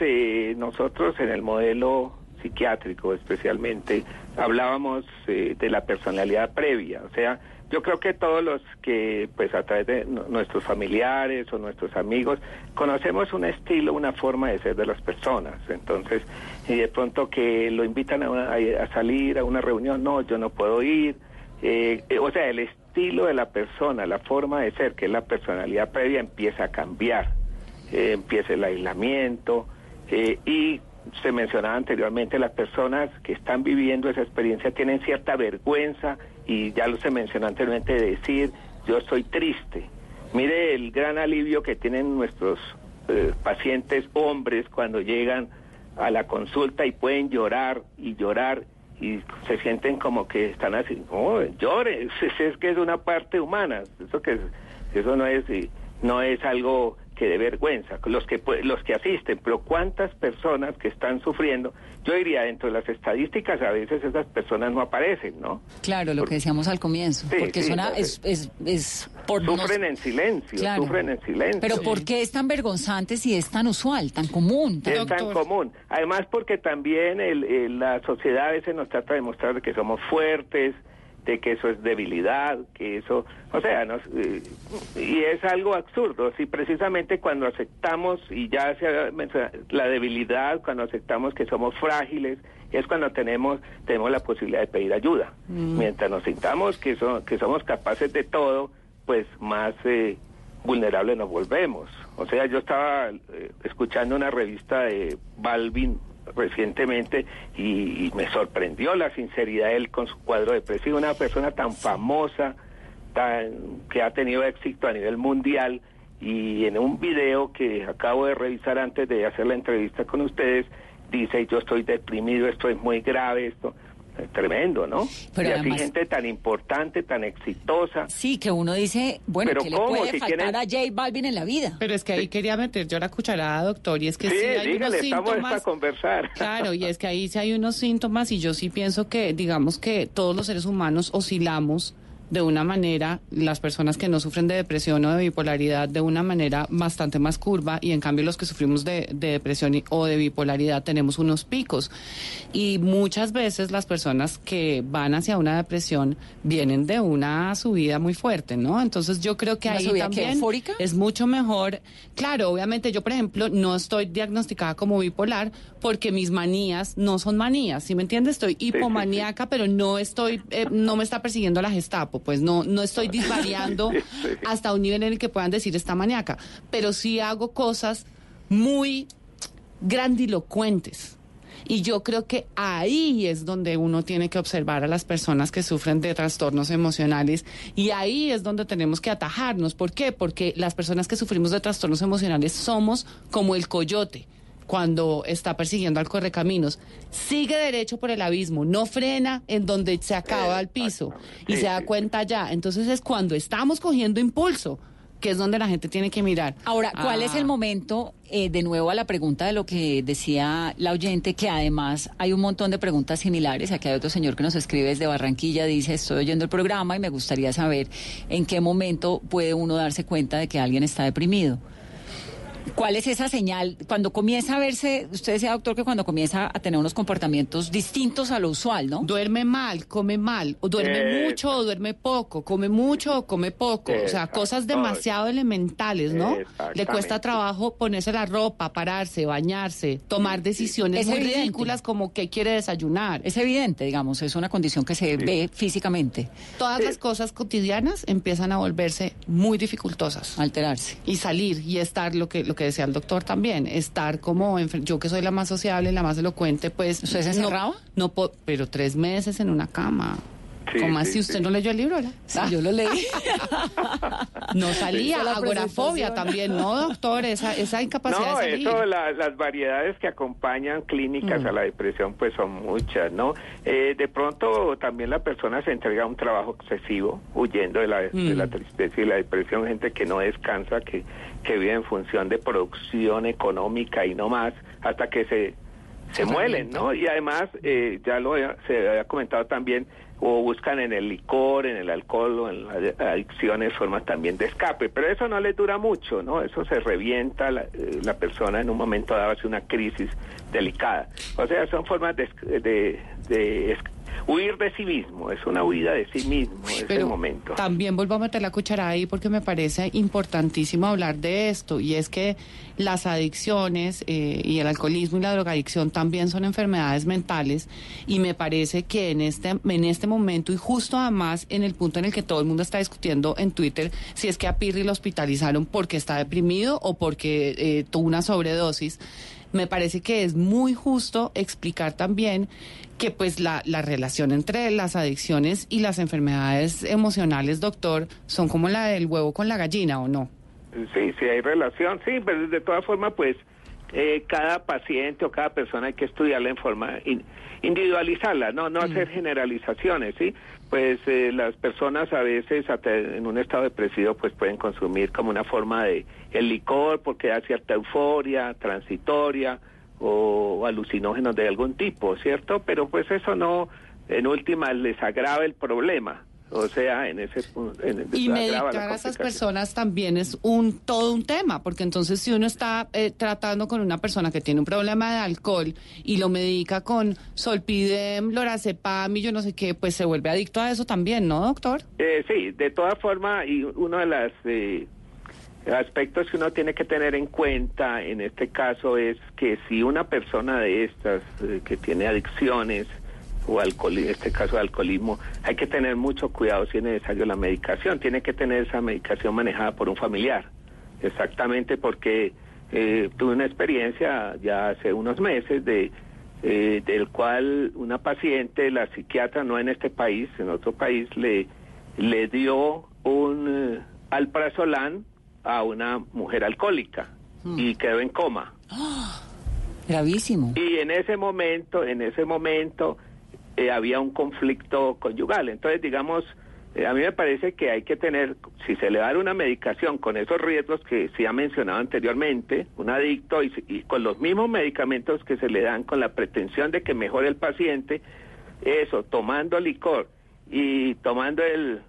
Eh, nosotros en el modelo psiquiátrico especialmente, hablábamos eh, de la personalidad previa, o sea, yo creo que todos los que, pues a través de nu- nuestros familiares o nuestros amigos, conocemos un estilo, una forma de ser de las personas. Entonces, y de pronto que lo invitan a, salir a una reunión, no, yo no puedo ir. Eh, eh, o sea, el estilo de la persona, la forma de ser, que es la personalidad previa, empieza a cambiar. Eh, empieza el aislamiento y se mencionaba anteriormente, las personas que están viviendo esa experiencia tienen cierta vergüenza y ya lo se mencionó anteriormente de decir, yo estoy triste. Mire el gran alivio que tienen nuestros pacientes hombres cuando llegan a la consulta y pueden llorar y llorar y se sienten como que están así, oh, llore, es, que es una parte humana, eso que eso no es no es algo que de vergüenza, los que los que asisten, pero cuántas personas que están sufriendo, yo diría dentro de las estadísticas a veces esas personas no aparecen, ¿no? Claro, lo que decíamos al comienzo, porque es, es, es, por sufren en silencio, sufren en silencio. Pero ¿por qué es tan vergonzante si es tan usual, tan común? es tan común. Además porque también el, la sociedad a veces nos trata de mostrar que somos fuertes, de que eso es debilidad, que eso, o sea, nos, eh, y es algo absurdo, si precisamente cuando aceptamos, y ya se la debilidad, cuando aceptamos que somos frágiles, es cuando tenemos, tenemos la posibilidad de pedir ayuda. Mm. Mientras nos sintamos que, que somos capaces de todo, pues más eh, vulnerables nos volvemos. O sea, yo estaba eh, escuchando una revista de Balvin, recientemente y, me sorprendió la sinceridad de él con su cuadro depresivo, una persona tan famosa, tan que ha tenido éxito a nivel mundial y en un video que acabo de revisar antes de hacer la entrevista con ustedes dice yo estoy deprimido, esto es muy grave, esto tremendo, ¿no? Pero y así gente tan importante, tan exitosa. Sí, que uno dice, bueno, ¿qué le puede faltar a J Balvin en la vida? Pero es que ahí quería meter yo la cucharada, doctor, y es que sí, hay unos síntomas. conversar. Claro, y es que ahí sí hay unos síntomas y yo sí pienso que, digamos que todos los seres humanos oscilamos de una manera, las personas que no sufren de depresión o de bipolaridad de una manera bastante más curva y en cambio los que sufrimos de, depresión o de bipolaridad tenemos unos picos. Y muchas veces las personas que van hacia una depresión vienen de una subida muy fuerte, ¿no? Entonces yo creo que ahí también es mucho mejor. Claro, obviamente yo, por ejemplo, no estoy diagnosticada como bipolar porque mis manías no son manías, ¿sí me entiendes? Estoy hipomaníaca, pero no estoy, eh, no me está persiguiendo la gestapo pues no, no estoy disvariando hasta un nivel en el que puedan decir esta maníaca, pero sí hago cosas muy grandilocuentes. Y yo creo que ahí es donde uno tiene que observar a las personas que sufren de trastornos emocionales y ahí es donde tenemos que atajarnos. ¿Por qué? Porque las personas que sufrimos de trastornos emocionales somos como el coyote cuando está persiguiendo al correcaminos, sigue derecho por el abismo, no frena en donde se acaba el piso y se da cuenta ya. Entonces es cuando estamos cogiendo impulso que es donde la gente tiene que mirar. Ahora, ¿cuál es el ah. momento, eh, de nuevo a la pregunta de lo que decía la oyente, que además hay un montón de preguntas similares? Aquí hay otro señor que nos escribe desde Barranquilla, dice, estoy oyendo el programa y me gustaría saber en qué momento puede uno darse cuenta de que alguien está deprimido. ¿Cuál es esa señal? Cuando comienza a verse, usted decía, doctor, que cuando comienza a tener unos comportamientos distintos a lo usual, ¿no? Duerme mal, come mal, o duerme mucho o duerme poco, come mucho o come poco, o sea, cosas demasiado elementales, ¿no? Le cuesta trabajo ponerse la ropa, pararse, bañarse, tomar decisiones muy ridículas como que quiere desayunar. Es evidente, digamos, es una condición que se ve físicamente. Todas las cosas cotidianas empiezan a volverse muy dificultosas. Alterarse. Y salir y estar lo que lo que decía el doctor también, estar como, yo que soy la más sociable, la más elocuente, pues... ¿Usted se encerraba? No, no, pero tres meses en una cama. ¿Cómo así? ¿Usted no leyó el libro? Sí, yo lo leí. no salía, agorafobia también, ¿no, doctor? Esa, esa incapacidad no, de salir. eso, las variedades que acompañan clínicas mm. a la depresión, pues son muchas, ¿no? Eh, de pronto también la persona se entrega a un trabajo excesivo, huyendo de la, de la mm. tristeza y la depresión, gente que no descansa, que, que vive en función de producción económica y no más, hasta que se se muelen, ¿no? Y además, eh, ya lo se había comentado también, o buscan en el licor, en el alcohol o en las adicciones formas también de escape, pero eso no les dura mucho, ¿no? Eso se revienta, la, eh, la persona en un momento dado hace una crisis delicada. O sea, son formas de, de, de huir de sí mismo, es una huida de sí mismo en ese momento. También vuelvo a meter la cucharada ahí porque me parece importantísimo hablar de esto y es que las adicciones eh, y el alcoholismo y la drogadicción también son enfermedades mentales y me parece que en este en este momento y justo además en el punto en el que todo el mundo está discutiendo en Twitter si es que a Pirri lo hospitalizaron porque está deprimido o porque eh, tuvo una sobredosis me parece que es muy justo explicar también que pues la, la relación entre las adicciones y las enfermedades emocionales, doctor, son como la del huevo con la gallina, ¿o no? Sí, sí hay relación, sí, pero de todas formas, pues eh, cada paciente o cada persona hay que estudiarla en forma individualizarla, no no hacer generalizaciones, ¿sí? Pues eh, las personas a veces en un estado depresivo pues pueden consumir como una forma de el licor porque da cierta euforia transitoria o alucinógenos de algún tipo, ¿cierto? Pero pues eso no en última les agrava el problema. O sea, en ese punto. y medicar a esas personas también es un todo un tema, porque entonces si uno está eh, tratando con una persona que tiene un problema de alcohol y lo medica con solpidem, lorazepam y yo no sé qué, pues se vuelve adicto a eso también, ¿no, doctor? Eh, sí, de todas formas, y uno de los eh, aspectos que uno tiene que tener en cuenta en este caso es que si una persona de estas eh, que tiene adicciones, o alcohol, en este caso de alcoholismo, hay que tener mucho cuidado si es necesario la medicación. Tiene que tener esa medicación manejada por un familiar. Exactamente porque eh, tuve una experiencia ya hace unos meses de eh, del cual una paciente, la psiquiatra, no en este país, en otro país, le, le dio un alprazolam a una mujer alcohólica hmm. y quedó en coma. Gravísimo. Y en ese momento, en ese momento, eh, había un conflicto conyugal. Entonces, digamos, eh, a mí me parece que hay que tener, si se le da una medicación con esos riesgos que se ha mencionado anteriormente, un adicto y, con los mismos medicamentos que se le dan con la pretensión de que mejore el paciente, eso, tomando licor y tomando el,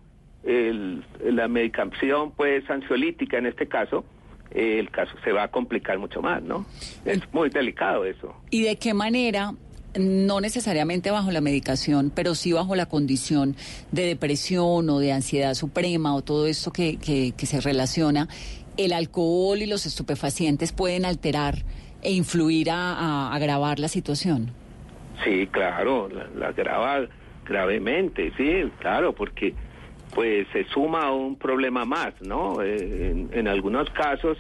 el la medicación pues ansiolítica en este caso, eh, el caso se va a complicar mucho más, ¿no? Es muy delicado eso. ¿Y de qué manera no necesariamente bajo la medicación, pero sí bajo la condición de depresión o de ansiedad suprema o todo esto que, que, se relaciona, el alcohol y los estupefacientes pueden alterar e influir a, agravar la situación. Sí, claro, la, agrava gravemente, sí, claro, porque pues se suma un problema más, ¿no? Eh, en algunos casos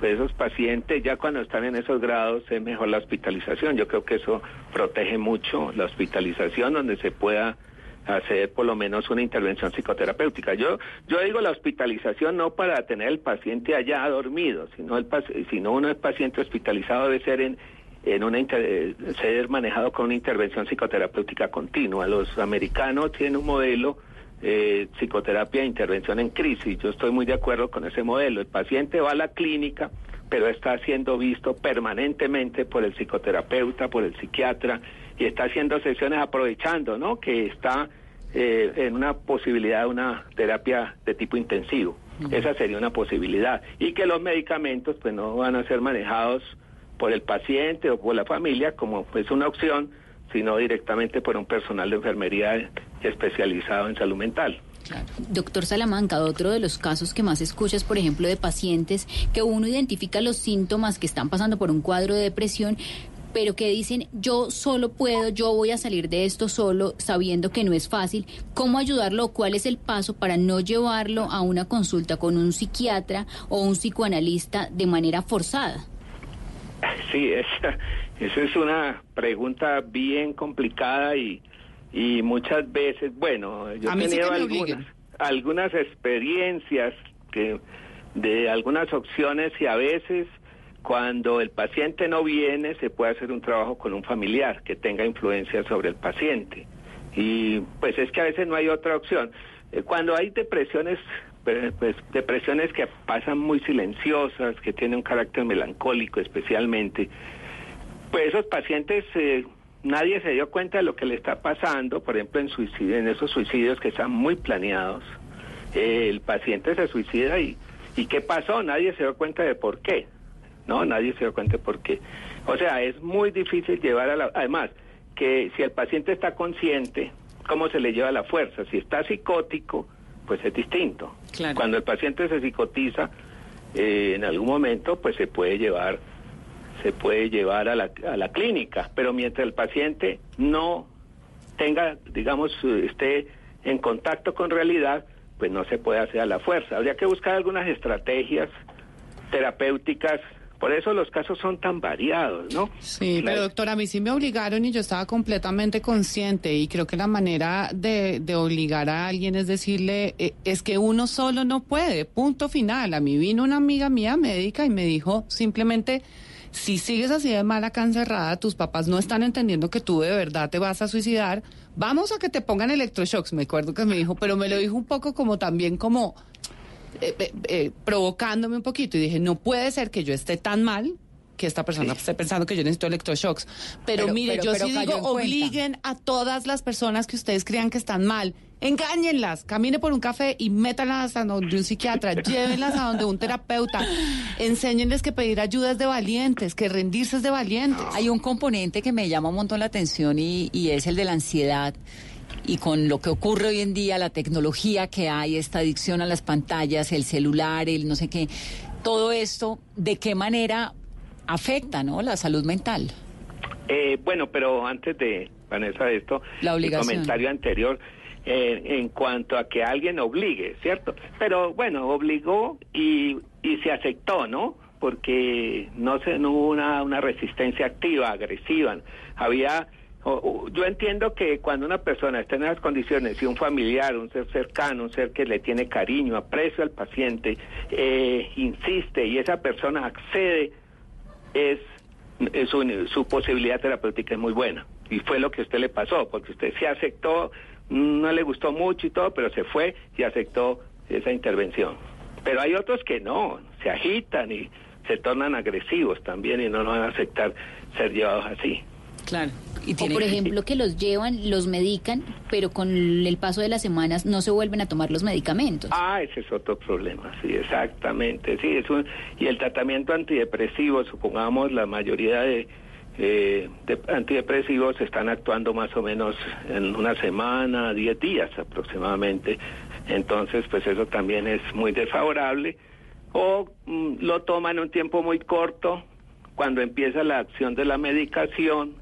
pues esos pacientes ya cuando están en esos grados es mejor la hospitalización. Yo creo que eso protege mucho la hospitalización donde se pueda hacer por lo menos una intervención psicoterapéutica. Yo yo digo la hospitalización no para tener el paciente allá dormido, sino el sino uno es paciente hospitalizado debe ser en en una ser manejado con una intervención psicoterapéutica continua. Los americanos tienen un modelo eh, psicoterapia e intervención en crisis. Yo estoy muy de acuerdo con ese modelo. El paciente va a la clínica, pero está siendo visto permanentemente por el psicoterapeuta, por el psiquiatra, y está haciendo sesiones aprovechando, ¿no? Que está eh, en una posibilidad de una terapia de tipo intensivo. Esa sería una posibilidad. Y que los medicamentos, pues, no van a ser manejados por el paciente o por la familia como pues una opción, sino directamente por un personal de enfermería especializado en salud mental. Doctor Salamanca, otro de los casos que más escuchas, por ejemplo, de pacientes que uno identifica los síntomas que están pasando por un cuadro de depresión, pero que dicen yo solo puedo, yo voy a salir de esto solo, sabiendo que no es fácil. ¿Cómo ayudarlo? ¿Cuál es el paso para no llevarlo a una consulta con un psiquiatra o un psicoanalista de manera forzada? Sí, esa, esa es una pregunta bien complicada y, y muchas veces, bueno, yo he tenido algunas, algunas experiencias que de algunas opciones y a veces cuando el paciente no viene se puede hacer un trabajo con un familiar que tenga influencia sobre el paciente y pues es que a veces no hay otra opción. Eh, cuando hay depresiones pues, pues depresiones que pasan muy silenciosas, que tienen un carácter melancólico especialmente, pues esos pacientes eh, nadie se dio cuenta de lo que le está pasando, por ejemplo en suicidio, en esos suicidios que están muy planeados. el paciente se suicida y, y ¿qué pasó? Nadie se dio cuenta de por qué. No, nadie se dio cuenta de por qué. O sea, es muy difícil llevar a la... Además, que si el paciente está consciente, ¿cómo se le lleva la fuerza? Si está psicótico, pues es distinto. Cuando el paciente se psicotiza, eh, en algún momento, pues se puede llevar se puede llevar a la, a la clínica, pero mientras el paciente no tenga, digamos, esté en contacto con realidad, pues no se puede hacer a la fuerza. Habría que buscar algunas estrategias terapéuticas por eso los casos son tan variados, ¿no? Sí, pero doctora, a mí sí me obligaron y yo estaba completamente consciente y creo que la manera de, de obligar a alguien es decirle, eh, es que uno solo no puede, punto final. A mí vino una amiga mía médica y me dijo simplemente si sigues así de mal acá encerrada, tus papás no están entendiendo que tú de verdad te vas a suicidar, vamos a que te pongan electroshocks. Me acuerdo que me dijo, pero me lo dijo un poco como también como eh, eh, eh, provocándome un poquito. Y dije, no puede ser que yo esté tan mal que esta persona esté pensando que yo necesito electroshocks. Pero, Pero- mire, pero- yo pero sí digo, obliguen a todas las personas que ustedes crean que están mal. Engáñenlas, camine por un café y métanlas a donde un psiquiatra, llévenlas a donde un terapeuta, enséñenles que pedir ayuda es de valientes, que rendirse es de valientes. Hay un componente que me llama un montón la atención y, y es el de la ansiedad. Y con lo que ocurre hoy en día, la tecnología que hay, esta adicción a las pantallas, el celular, el no sé qué, todo esto, ¿de qué manera afecta ¿no? la salud mental? Eh, bueno, pero antes de, Vanessa, esto, La el obligación. comentario anterior, eh, en cuanto a que alguien obligue, ¿cierto? Pero bueno, obligó y, y se aceptó, ¿no? Porque no, se, no hubo una, una resistencia activa, agresiva. Había, yo entiendo que cuando una persona está en esas condiciones y un familiar, un ser cercano, un ser que le tiene cariño, aprecio al paciente, eh, insiste y esa persona accede, es, es su, su posibilidad terapéutica es muy buena. Y fue lo que a usted le pasó, porque usted se aceptó, no le gustó mucho y todo, pero se fue y aceptó esa intervención. Pero hay otros que no, se agitan y se tornan agresivos también y no, no van a aceptar ser llevados así. Claro. Y O por ejemplo que los llevan, los medican, pero con el paso de las semanas no se vuelven a tomar los medicamentos. Ah, ese es otro problema, sí, exactamente, sí, es un- y el tratamiento antidepresivo, supongamos la mayoría de, eh, de antidepresivos están actuando más o menos en una semana, 10 días aproximadamente, entonces pues eso también es muy desfavorable, o mm, lo toman un tiempo muy corto, cuando empieza la acción de la medicación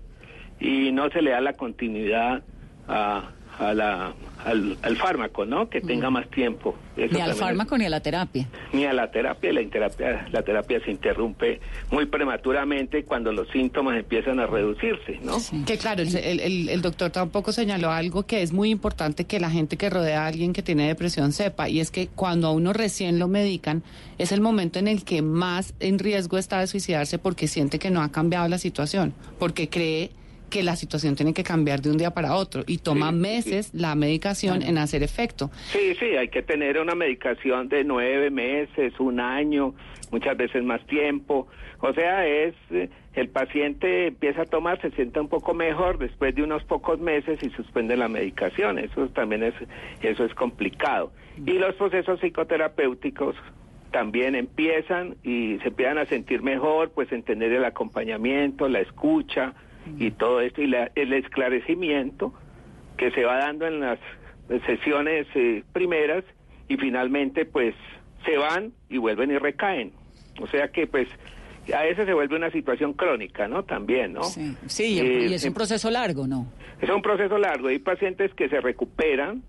y no se le da la continuidad a, a la, al, al fármaco, ¿no? Que tenga más tiempo. Eso Ni al es- fármaco ni a la terapia. ni a la terapia. La terapia, la terapia se interrumpe muy prematuramente cuando los síntomas empiezan a reducirse, ¿no? Que claro, el, el- el- el doctor tampoco señaló algo que es muy importante que la gente que rodea a alguien que tiene depresión sepa, y es que cuando a uno recién lo medican, es el momento en el que más en riesgo está de suicidarse porque siente que no ha cambiado la situación, porque cree que la situación tiene que cambiar de un día para otro y toma Sí, sí. meses la medicación en hacer efecto. Sí, sí, hay que tener una medicación de nueve meses, un año, muchas veces más tiempo. O sea, es eh, el paciente empieza a tomar, se siente un poco mejor después de unos pocos meses y suspende la medicación. Eso también es, eso es complicado. Y los procesos psicoterapéuticos también empiezan y se empiezan a sentir mejor, pues entender el acompañamiento, la escucha y todo esto y la- el esclarecimiento que se va dando en las sesiones eh, primeras y finalmente pues se van y vuelven y recaen. O sea que pues a veces se vuelve una situación crónica, ¿no? También, ¿no? Sí, sí, Eh, y es un proceso largo, ¿no? es un proceso largo. Hay pacientes que se recuperan,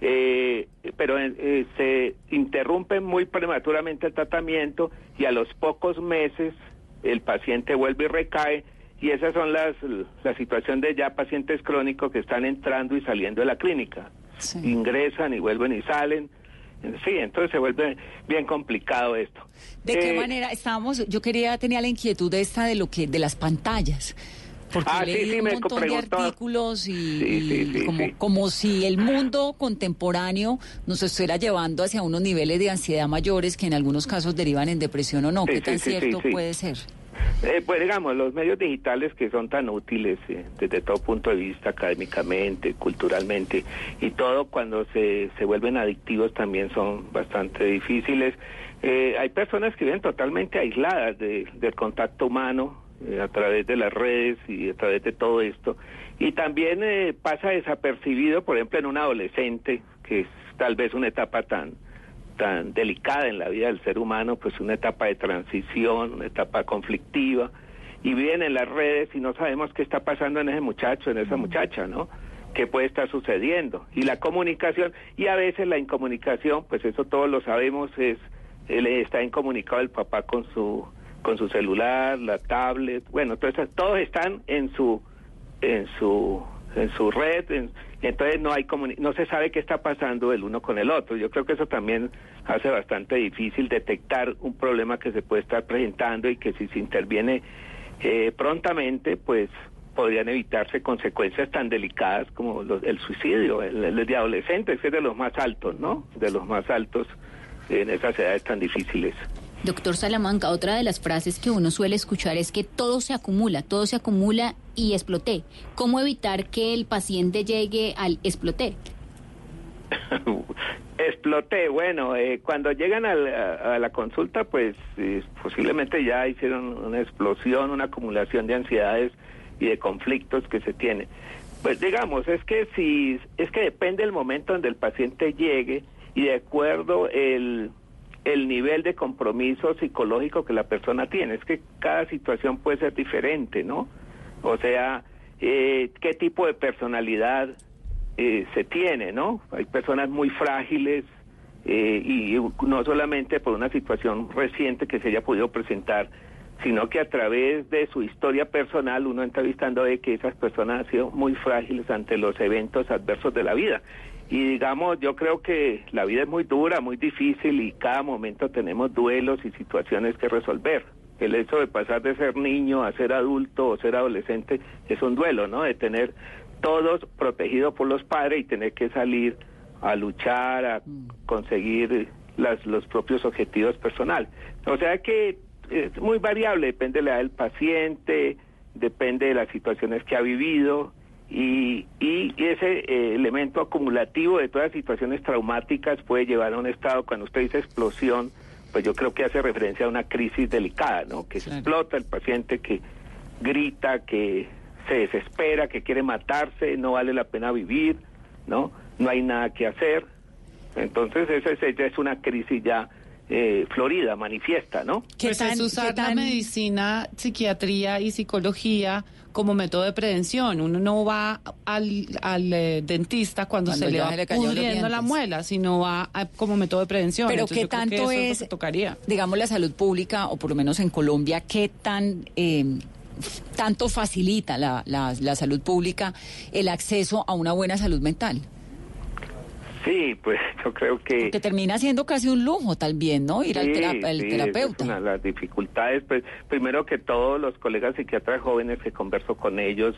eh, pero eh, se interrumpe muy prematuramente el tratamiento y a los pocos meses el paciente vuelve y recae. Y esas son las la situación de ya pacientes crónicos que están entrando y saliendo de la clínica. Sí. Ingresan y vuelven y salen. Sí, entonces se vuelve bien complicado esto. ¿De qué Eh, manera estábamos? Yo quería, tenía la inquietud de esta de lo que, de las pantallas. Porque Ah, he sí, sí, un montón de artículos y, Sí, sí, y sí, como, como si el mundo contemporáneo nos estuviera llevando hacia unos niveles de ansiedad mayores que en algunos casos derivan en depresión o no. ¿Qué tan cierto puede ser? Eh, pues digamos, los medios digitales que son tan útiles eh, desde todo punto de vista, académicamente, culturalmente, y todo cuando se, se vuelven adictivos también son bastante difíciles. Eh, hay personas que viven totalmente aisladas de- del contacto humano eh, a través de las redes y a través de todo esto. Y también eh, pasa desapercibido, por ejemplo, en un adolescente, que es tal vez una etapa tan tan delicada en la vida del ser humano, pues una etapa de transición, una etapa conflictiva, y viven en las redes y no sabemos qué está pasando en ese muchacho, en esa muchacha, ¿no? ¿Qué puede estar sucediendo? Y la comunicación, y a veces la incomunicación, pues eso todos lo sabemos, es él está incomunicado el papá con su con su celular, la tablet, bueno, esas- todos están en su en su en su red, en- entonces no hay no se sabe qué está pasando el uno con el otro. Yo creo que eso también hace bastante difícil detectar un problema que se puede estar presentando y que si se interviene eh, prontamente, pues podrían evitarse consecuencias tan delicadas como los- el suicidio, el de adolescentes, que es de los más altos, ¿no? De los más altos en esas edades tan difíciles. Doctor Salamanca, otra de las frases que uno suele escuchar es que todo se acumula, todo se acumula y exploté. ¿Cómo evitar que el paciente llegue al exploté? Exploté. Bueno, eh, cuando llegan a, a la consulta, pues eh, posiblemente ya hicieron una explosión, una acumulación de ansiedades y de conflictos que se tiene. Pues digamos, es que si es que depende del momento donde el paciente llegue y de acuerdo el el nivel de compromiso psicológico que la persona tiene. Es que cada situación puede ser diferente, ¿no? O sea, eh, qué tipo de personalidad eh, se tiene, ¿no? Hay personas muy frágiles eh, y no solamente por una situación reciente que se haya podido presentar, sino que a través de su historia personal uno entrevistando ve que esas personas han sido muy frágiles ante los eventos adversos de la vida. Y digamos, yo creo que la vida es muy dura, muy difícil y cada momento tenemos duelos y situaciones que resolver. El hecho de pasar de ser niño a ser adulto o ser adolescente es un duelo, ¿no? De tener todos protegidos por los padres y tener que salir a luchar, a conseguir las, los propios objetivos personales. O sea que es muy variable, depende de la edad del paciente, depende de las situaciones que ha vivido y, y ese eh, elemento acumulativo de todas las situaciones traumáticas puede llevar a un estado, cuando usted dice explosión, pues yo creo que hace referencia a una crisis delicada, ¿no? Que se explota el paciente, que grita, que se desespera, que quiere matarse, no vale la pena vivir, ¿no? No hay nada que hacer. Entonces esa es, esa es una crisis ya eh, florida, manifiesta, ¿no? Pues es usar la medicina, psiquiatría y psicología como método de prevención. Uno no va al, al eh, dentista cuando, Cuando se le va se le pudriendo la muela, sino va a- como método de prevención. Pero Entonces, qué que tanto es, que tocaría. digamos, la salud pública, o por lo menos en Colombia, qué tan eh, tanto facilita la, la, la salud pública el acceso a una buena salud mental? Sí, pues yo creo que... Que termina siendo casi un lujo, vez, ¿no? Ir al, Sí, tera- al sí, esa terapeuta. Una las dificultades, pues primero que todos los colegas psiquiatras jóvenes que converso con ellos,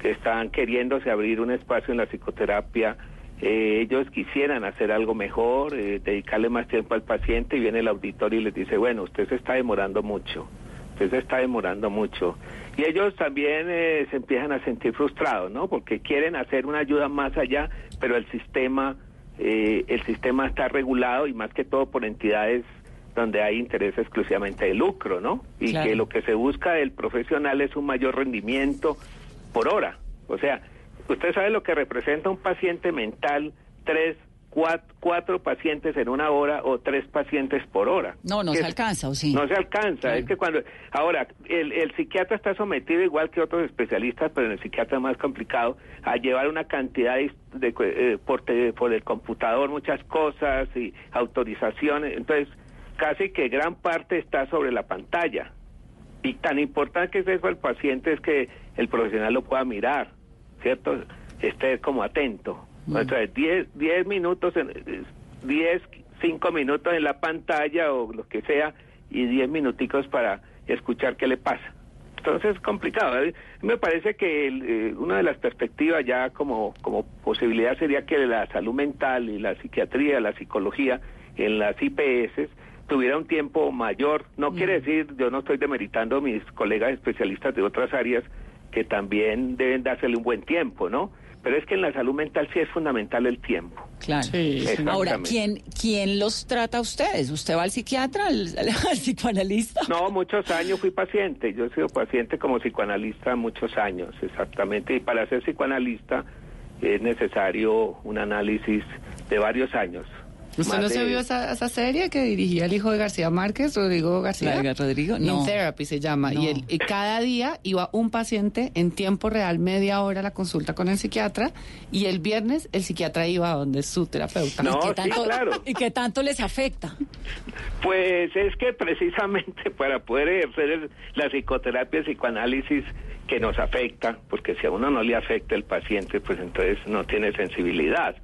que están queriéndose abrir un espacio en la psicoterapia, eh, ellos quisieran hacer algo mejor, eh, dedicarle más tiempo al paciente y viene el auditorio y les dice, bueno, usted se está demorando mucho, usted se está demorando mucho. Y ellos también eh, se empiezan a sentir frustrados, ¿no? Porque quieren hacer una ayuda más allá, pero el sistema eh, el sistema está regulado y más que todo por entidades donde hay interés exclusivamente de lucro, ¿no? Y Claro. que lo que se busca del profesional es un mayor rendimiento por hora. O sea, usted sabe lo que representa un paciente mental, tres, cuatro, cuatro pacientes en una hora o tres pacientes por hora. No, no Que se alcanza, ¿o sí? no se alcanza, es que cuando... Ahora, el, el psiquiatra está sometido, igual que otros especialistas, pero en el psiquiatra es más complicado, a llevar una cantidad de, de, eh, por, te- por el computador, muchas cosas y autorizaciones. Entonces, casi que gran parte está sobre la pantalla. Y tan importante que es eso al paciente es que el profesional lo pueda mirar, ¿cierto? Esté como atento. O sea, 10 10 minutos, en, eh, 10, 5 minutos en la pantalla o lo que sea y 10 minuticos para escuchar qué le pasa. Entonces es complicado. ¿eh? Me parece que el, eh, una de las perspectivas ya como, como posibilidad sería que la salud mental y la psiquiatría, la psicología en las IPS tuviera un tiempo mayor. No quiere decir, yo no estoy demeritando a mis colegas especialistas de otras áreas que también deben dársele un buen tiempo, ¿no? Pero es que en la salud mental sí es fundamental el tiempo. Claro. Ahora, ¿quién, ¿quién los trata a ustedes? ¿Usted va al psiquiatra, al, al psicoanalista? No, muchos años fui paciente. Yo he sido paciente como psicoanalista muchos años, exactamente. Y para ser psicoanalista es necesario un análisis de varios años. ¿Usted no se vio esa, esa serie que dirigía el hijo de García Márquez, Rodrigo García? La de Rodrigo, In no. Therapy se llama. No. Y, él- y cada día iba un paciente en tiempo real, media hora a la consulta con el psiquiatra. Y el viernes el psiquiatra iba a donde su terapeuta. No, ¿Y qué sí, tanto, claro. ¿Y qué tanto les afecta? Pues es que precisamente para poder ejercer el- la psicoterapia, el psicoanálisis que nos afecta, porque si a uno no le afecta el paciente, pues entonces no tiene sensibilidad,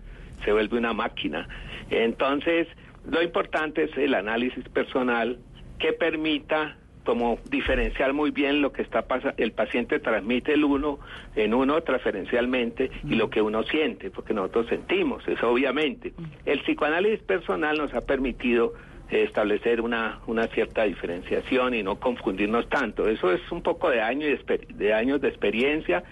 se vuelve una máquina. Entonces, lo importante es el análisis personal que permita como diferenciar muy bien lo que está pasando, el paciente transmite el uno en uno transferencialmente y lo que uno siente, porque nosotros sentimos, eso obviamente. El psicoanálisis personal nos ha permitido establecer una, una cierta diferenciación y no confundirnos tanto. Eso es un poco de, años de años de experiencia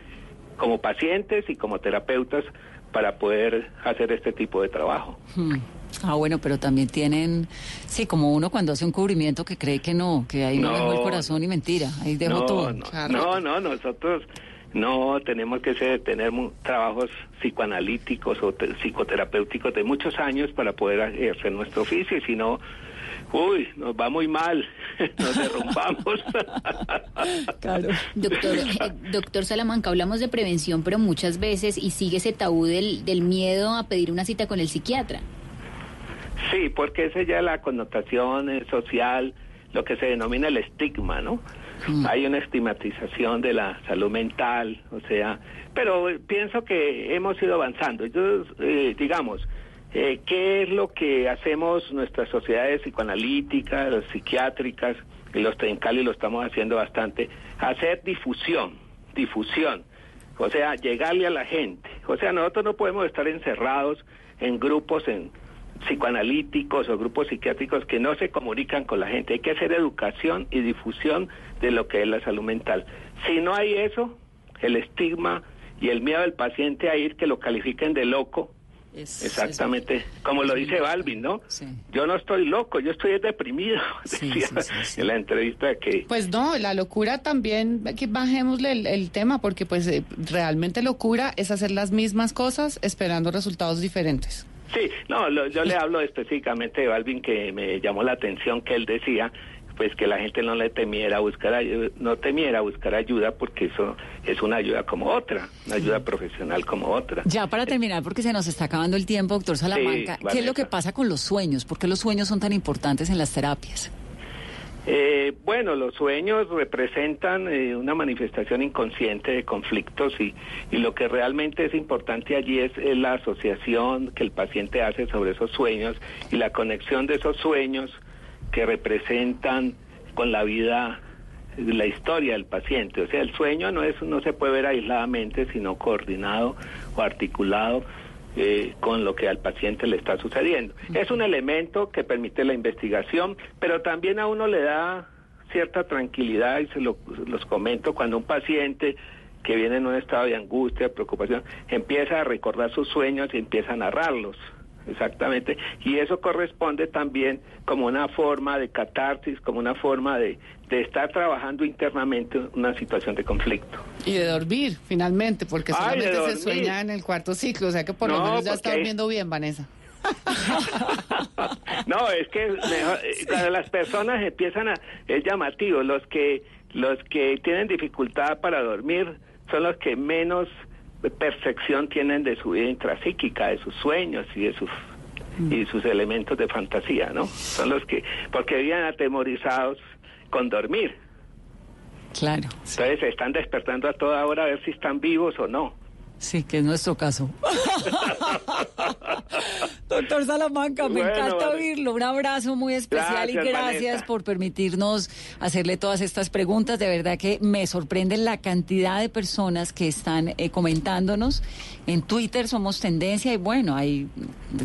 como pacientes y como terapeutas para poder hacer este tipo de trabajo. Hmm. Ah, bueno, pero también tienen, sí, como uno cuando hace un cubrimiento que cree que no, que ahí no, dejó el corazón y mentira, ahí dejó todo. No, no, nosotros no tenemos que ser, tener trabajos psicoanalíticos o psicoterapéuticos de muchos años para poder hacer nuestro oficio, y si no, uy, nos va muy mal, nos derrumbamos. claro. Doctor, eh, doctor Salamanca, hablamos de prevención, pero muchas veces, y sigue ese tabú del, del miedo a pedir una cita con el psiquiatra. Sí, porque esa ya es la connotación eh, social, lo que se denomina el estigma, ¿no? Mm. Hay una estigmatización de la salud mental, o sea, pero pienso que hemos ido avanzando. Yo, eh, digamos, eh, ¿qué es lo que hacemos nuestras sociedades psicoanalíticas, psiquiátricas, y los Trencali lo estamos haciendo bastante? Hacer difusión, difusión. O sea, llegarle a la gente. O sea, nosotros no podemos estar encerrados en grupos, en psicoanalíticos o grupos psiquiátricos que no se comunican con la gente. Hay que hacer educación y difusión de lo que es la salud mental. Si no hay eso, el estigma y el miedo del paciente a ir que lo califiquen de loco, Exactamente, como lo dice Balvin, ¿no? Yo no estoy loco, yo estoy deprimido, en la entrevista que... Pues no, la locura también, que bajémosle el, tema, porque pues eh, realmente locura es hacer las mismas cosas esperando resultados diferentes. Sí, no, yo le hablo específicamente de Balvin que me llamó la atención que él decía pues que la gente no le temiera buscar ayuda, no temiera buscar ayuda porque eso es una ayuda como otra, una ayuda profesional como otra. Ya para terminar, porque se nos está acabando el tiempo, doctor Salamanca, ¿qué es lo que pasa con los sueños? ¿Por qué los sueños son tan importantes en las terapias? Eh, bueno, los sueños representan eh, una manifestación inconsciente de conflictos y, y, lo que realmente es importante allí es, la asociación que el paciente hace sobre esos sueños y la conexión de esos sueños que representan con la vida, la historia del paciente. O sea, el sueño no, es, no se puede ver aisladamente, sino coordinado o articulado eh, con lo que al paciente le está sucediendo. Es un elemento que permite la investigación, pero también a uno le da cierta tranquilidad, y se lo, los comento, cuando un paciente que viene en un estado de angustia, preocupación, empieza a recordar sus sueños y empieza a narrarlos. Exactamente. Y eso corresponde también como una forma de catarsis, como una forma de, de estar trabajando internamente una situación de conflicto. Y de dormir, finalmente, porque solamente se sueña en el cuarto ciclo, o sea que por lo menos ya está durmiendo bien, Vanessa. no, es que eh, cuando las personas empiezan a es llamativo, los que los que tienen dificultad para dormir son los que menos percepción tienen de su vida intrapsíquica, de sus sueños y de sus y sus elementos de fantasía, ¿no? Son los que porque viven atemorizados con dormir. Claro. Entonces se están despertando a toda hora a ver si están vivos o no. Sí, que es nuestro caso. Doctor Salamanca, me encanta oírlo. Un abrazo muy especial y gracias por permitirnos hacerle todas estas preguntas. De verdad que me sorprende la cantidad de personas que están eh, comentándonos. En Twitter somos tendencia y bueno, hay,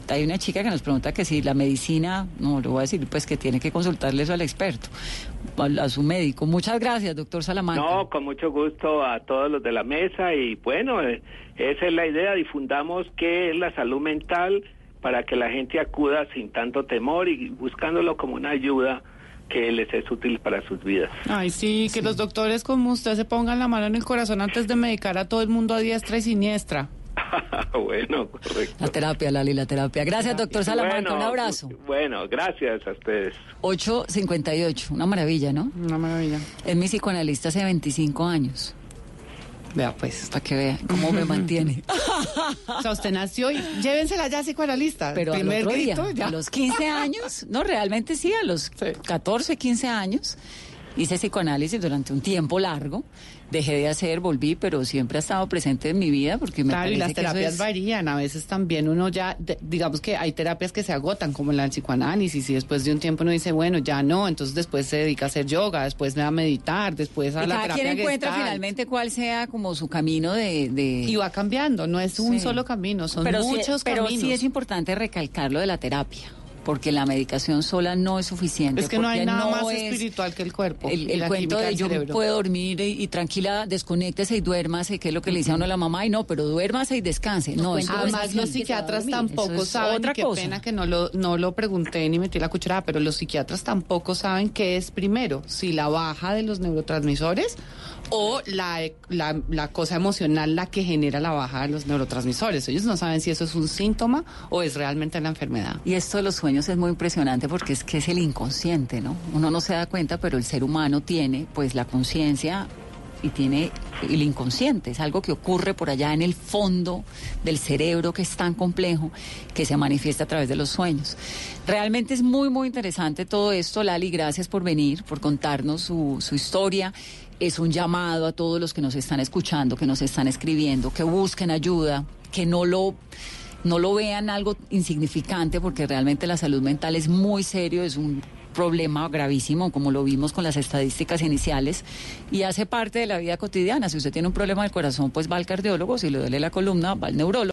hay una chica que nos pregunta que si la medicina, no, le voy a decir pues que tiene que consultarle eso al experto, a, a su médico. Muchas gracias, doctor Salamanca. No, con mucho gusto a todos los de la mesa y bueno... Eh, esa es la idea, difundamos qué es la salud mental para que la gente acuda sin tanto temor y buscándolo como una ayuda que les es útil para sus vidas. Ay, sí, que los doctores como usted se pongan la mano en el corazón antes de medicar a todo el mundo a diestra y siniestra. bueno, correcto. La terapia, Lali, la terapia. Gracias, doctor Salamanca, un abrazo. Bueno, gracias a ustedes. 8.58, una maravilla, ¿no? Una maravilla. Es mi psicoanalista hace 25 años. Vea, pues. Para que vea cómo me mantiene. o sea, usted nació y llévensela ya psicoanalista. Pero Primer a los 15 años, no, realmente sí, a los 14, 15 años. Hice psicoanálisis durante un tiempo largo, dejé de hacer, volví, pero siempre ha estado presente en mi vida porque me Claro, y las que terapias es- varían. A veces también uno ya, de- digamos que hay terapias que se agotan, como la del psicoanálisis, y después de un tiempo uno dice, bueno, ya no, entonces después se dedica a hacer yoga, después a meditar, después a y la cada terapia quien encuentra finalmente cuál sea como su camino de... de- Y va cambiando, no es un Sí. solo camino, son pero sí- muchos pero caminos. sí es importante recalcar lo de la terapia, porque la medicación sola no es suficiente. Es que no hay nada no más es espiritual que el cuerpo. El, cuento de yo puedo dormir y, y tranquila, desconéctese y duérmase, que es lo que le dice a uno la mamá, y no, pero duérmase y descanse. No, no es Además, los a psiquiatras tampoco es saben, otra qué cosa. pena que no lo, no lo pregunté ni metí la cucharada, pero los psiquiatras tampoco saben qué es primero, si la baja de los neurotransmisores o la, la, cosa emocional la que genera la baja de los neurotransmisores. Ellos no saben si eso es un síntoma o es realmente la enfermedad. Y esto de los sueños es muy impresionante porque es que es el inconsciente, ¿no? Uno no se da cuenta, pero el ser humano tiene pues la conciencia y tiene el inconsciente, es algo que ocurre por allá en el fondo del cerebro que es tan complejo que se manifiesta a través de los sueños. Realmente es muy, muy interesante todo esto, Lali, gracias por venir, por contarnos su, su historia. Es un llamado a todos los que nos están escuchando, que nos están escribiendo, que busquen ayuda, que no lo no lo vean algo insignificante porque realmente la salud mental es muy serio, es un problema gravísimo, como lo vimos con las estadísticas iniciales, y hace parte de la vida cotidiana. Si usted tiene un problema del corazón, pues va al cardiólogo, si le duele la columna, va al neurólogo.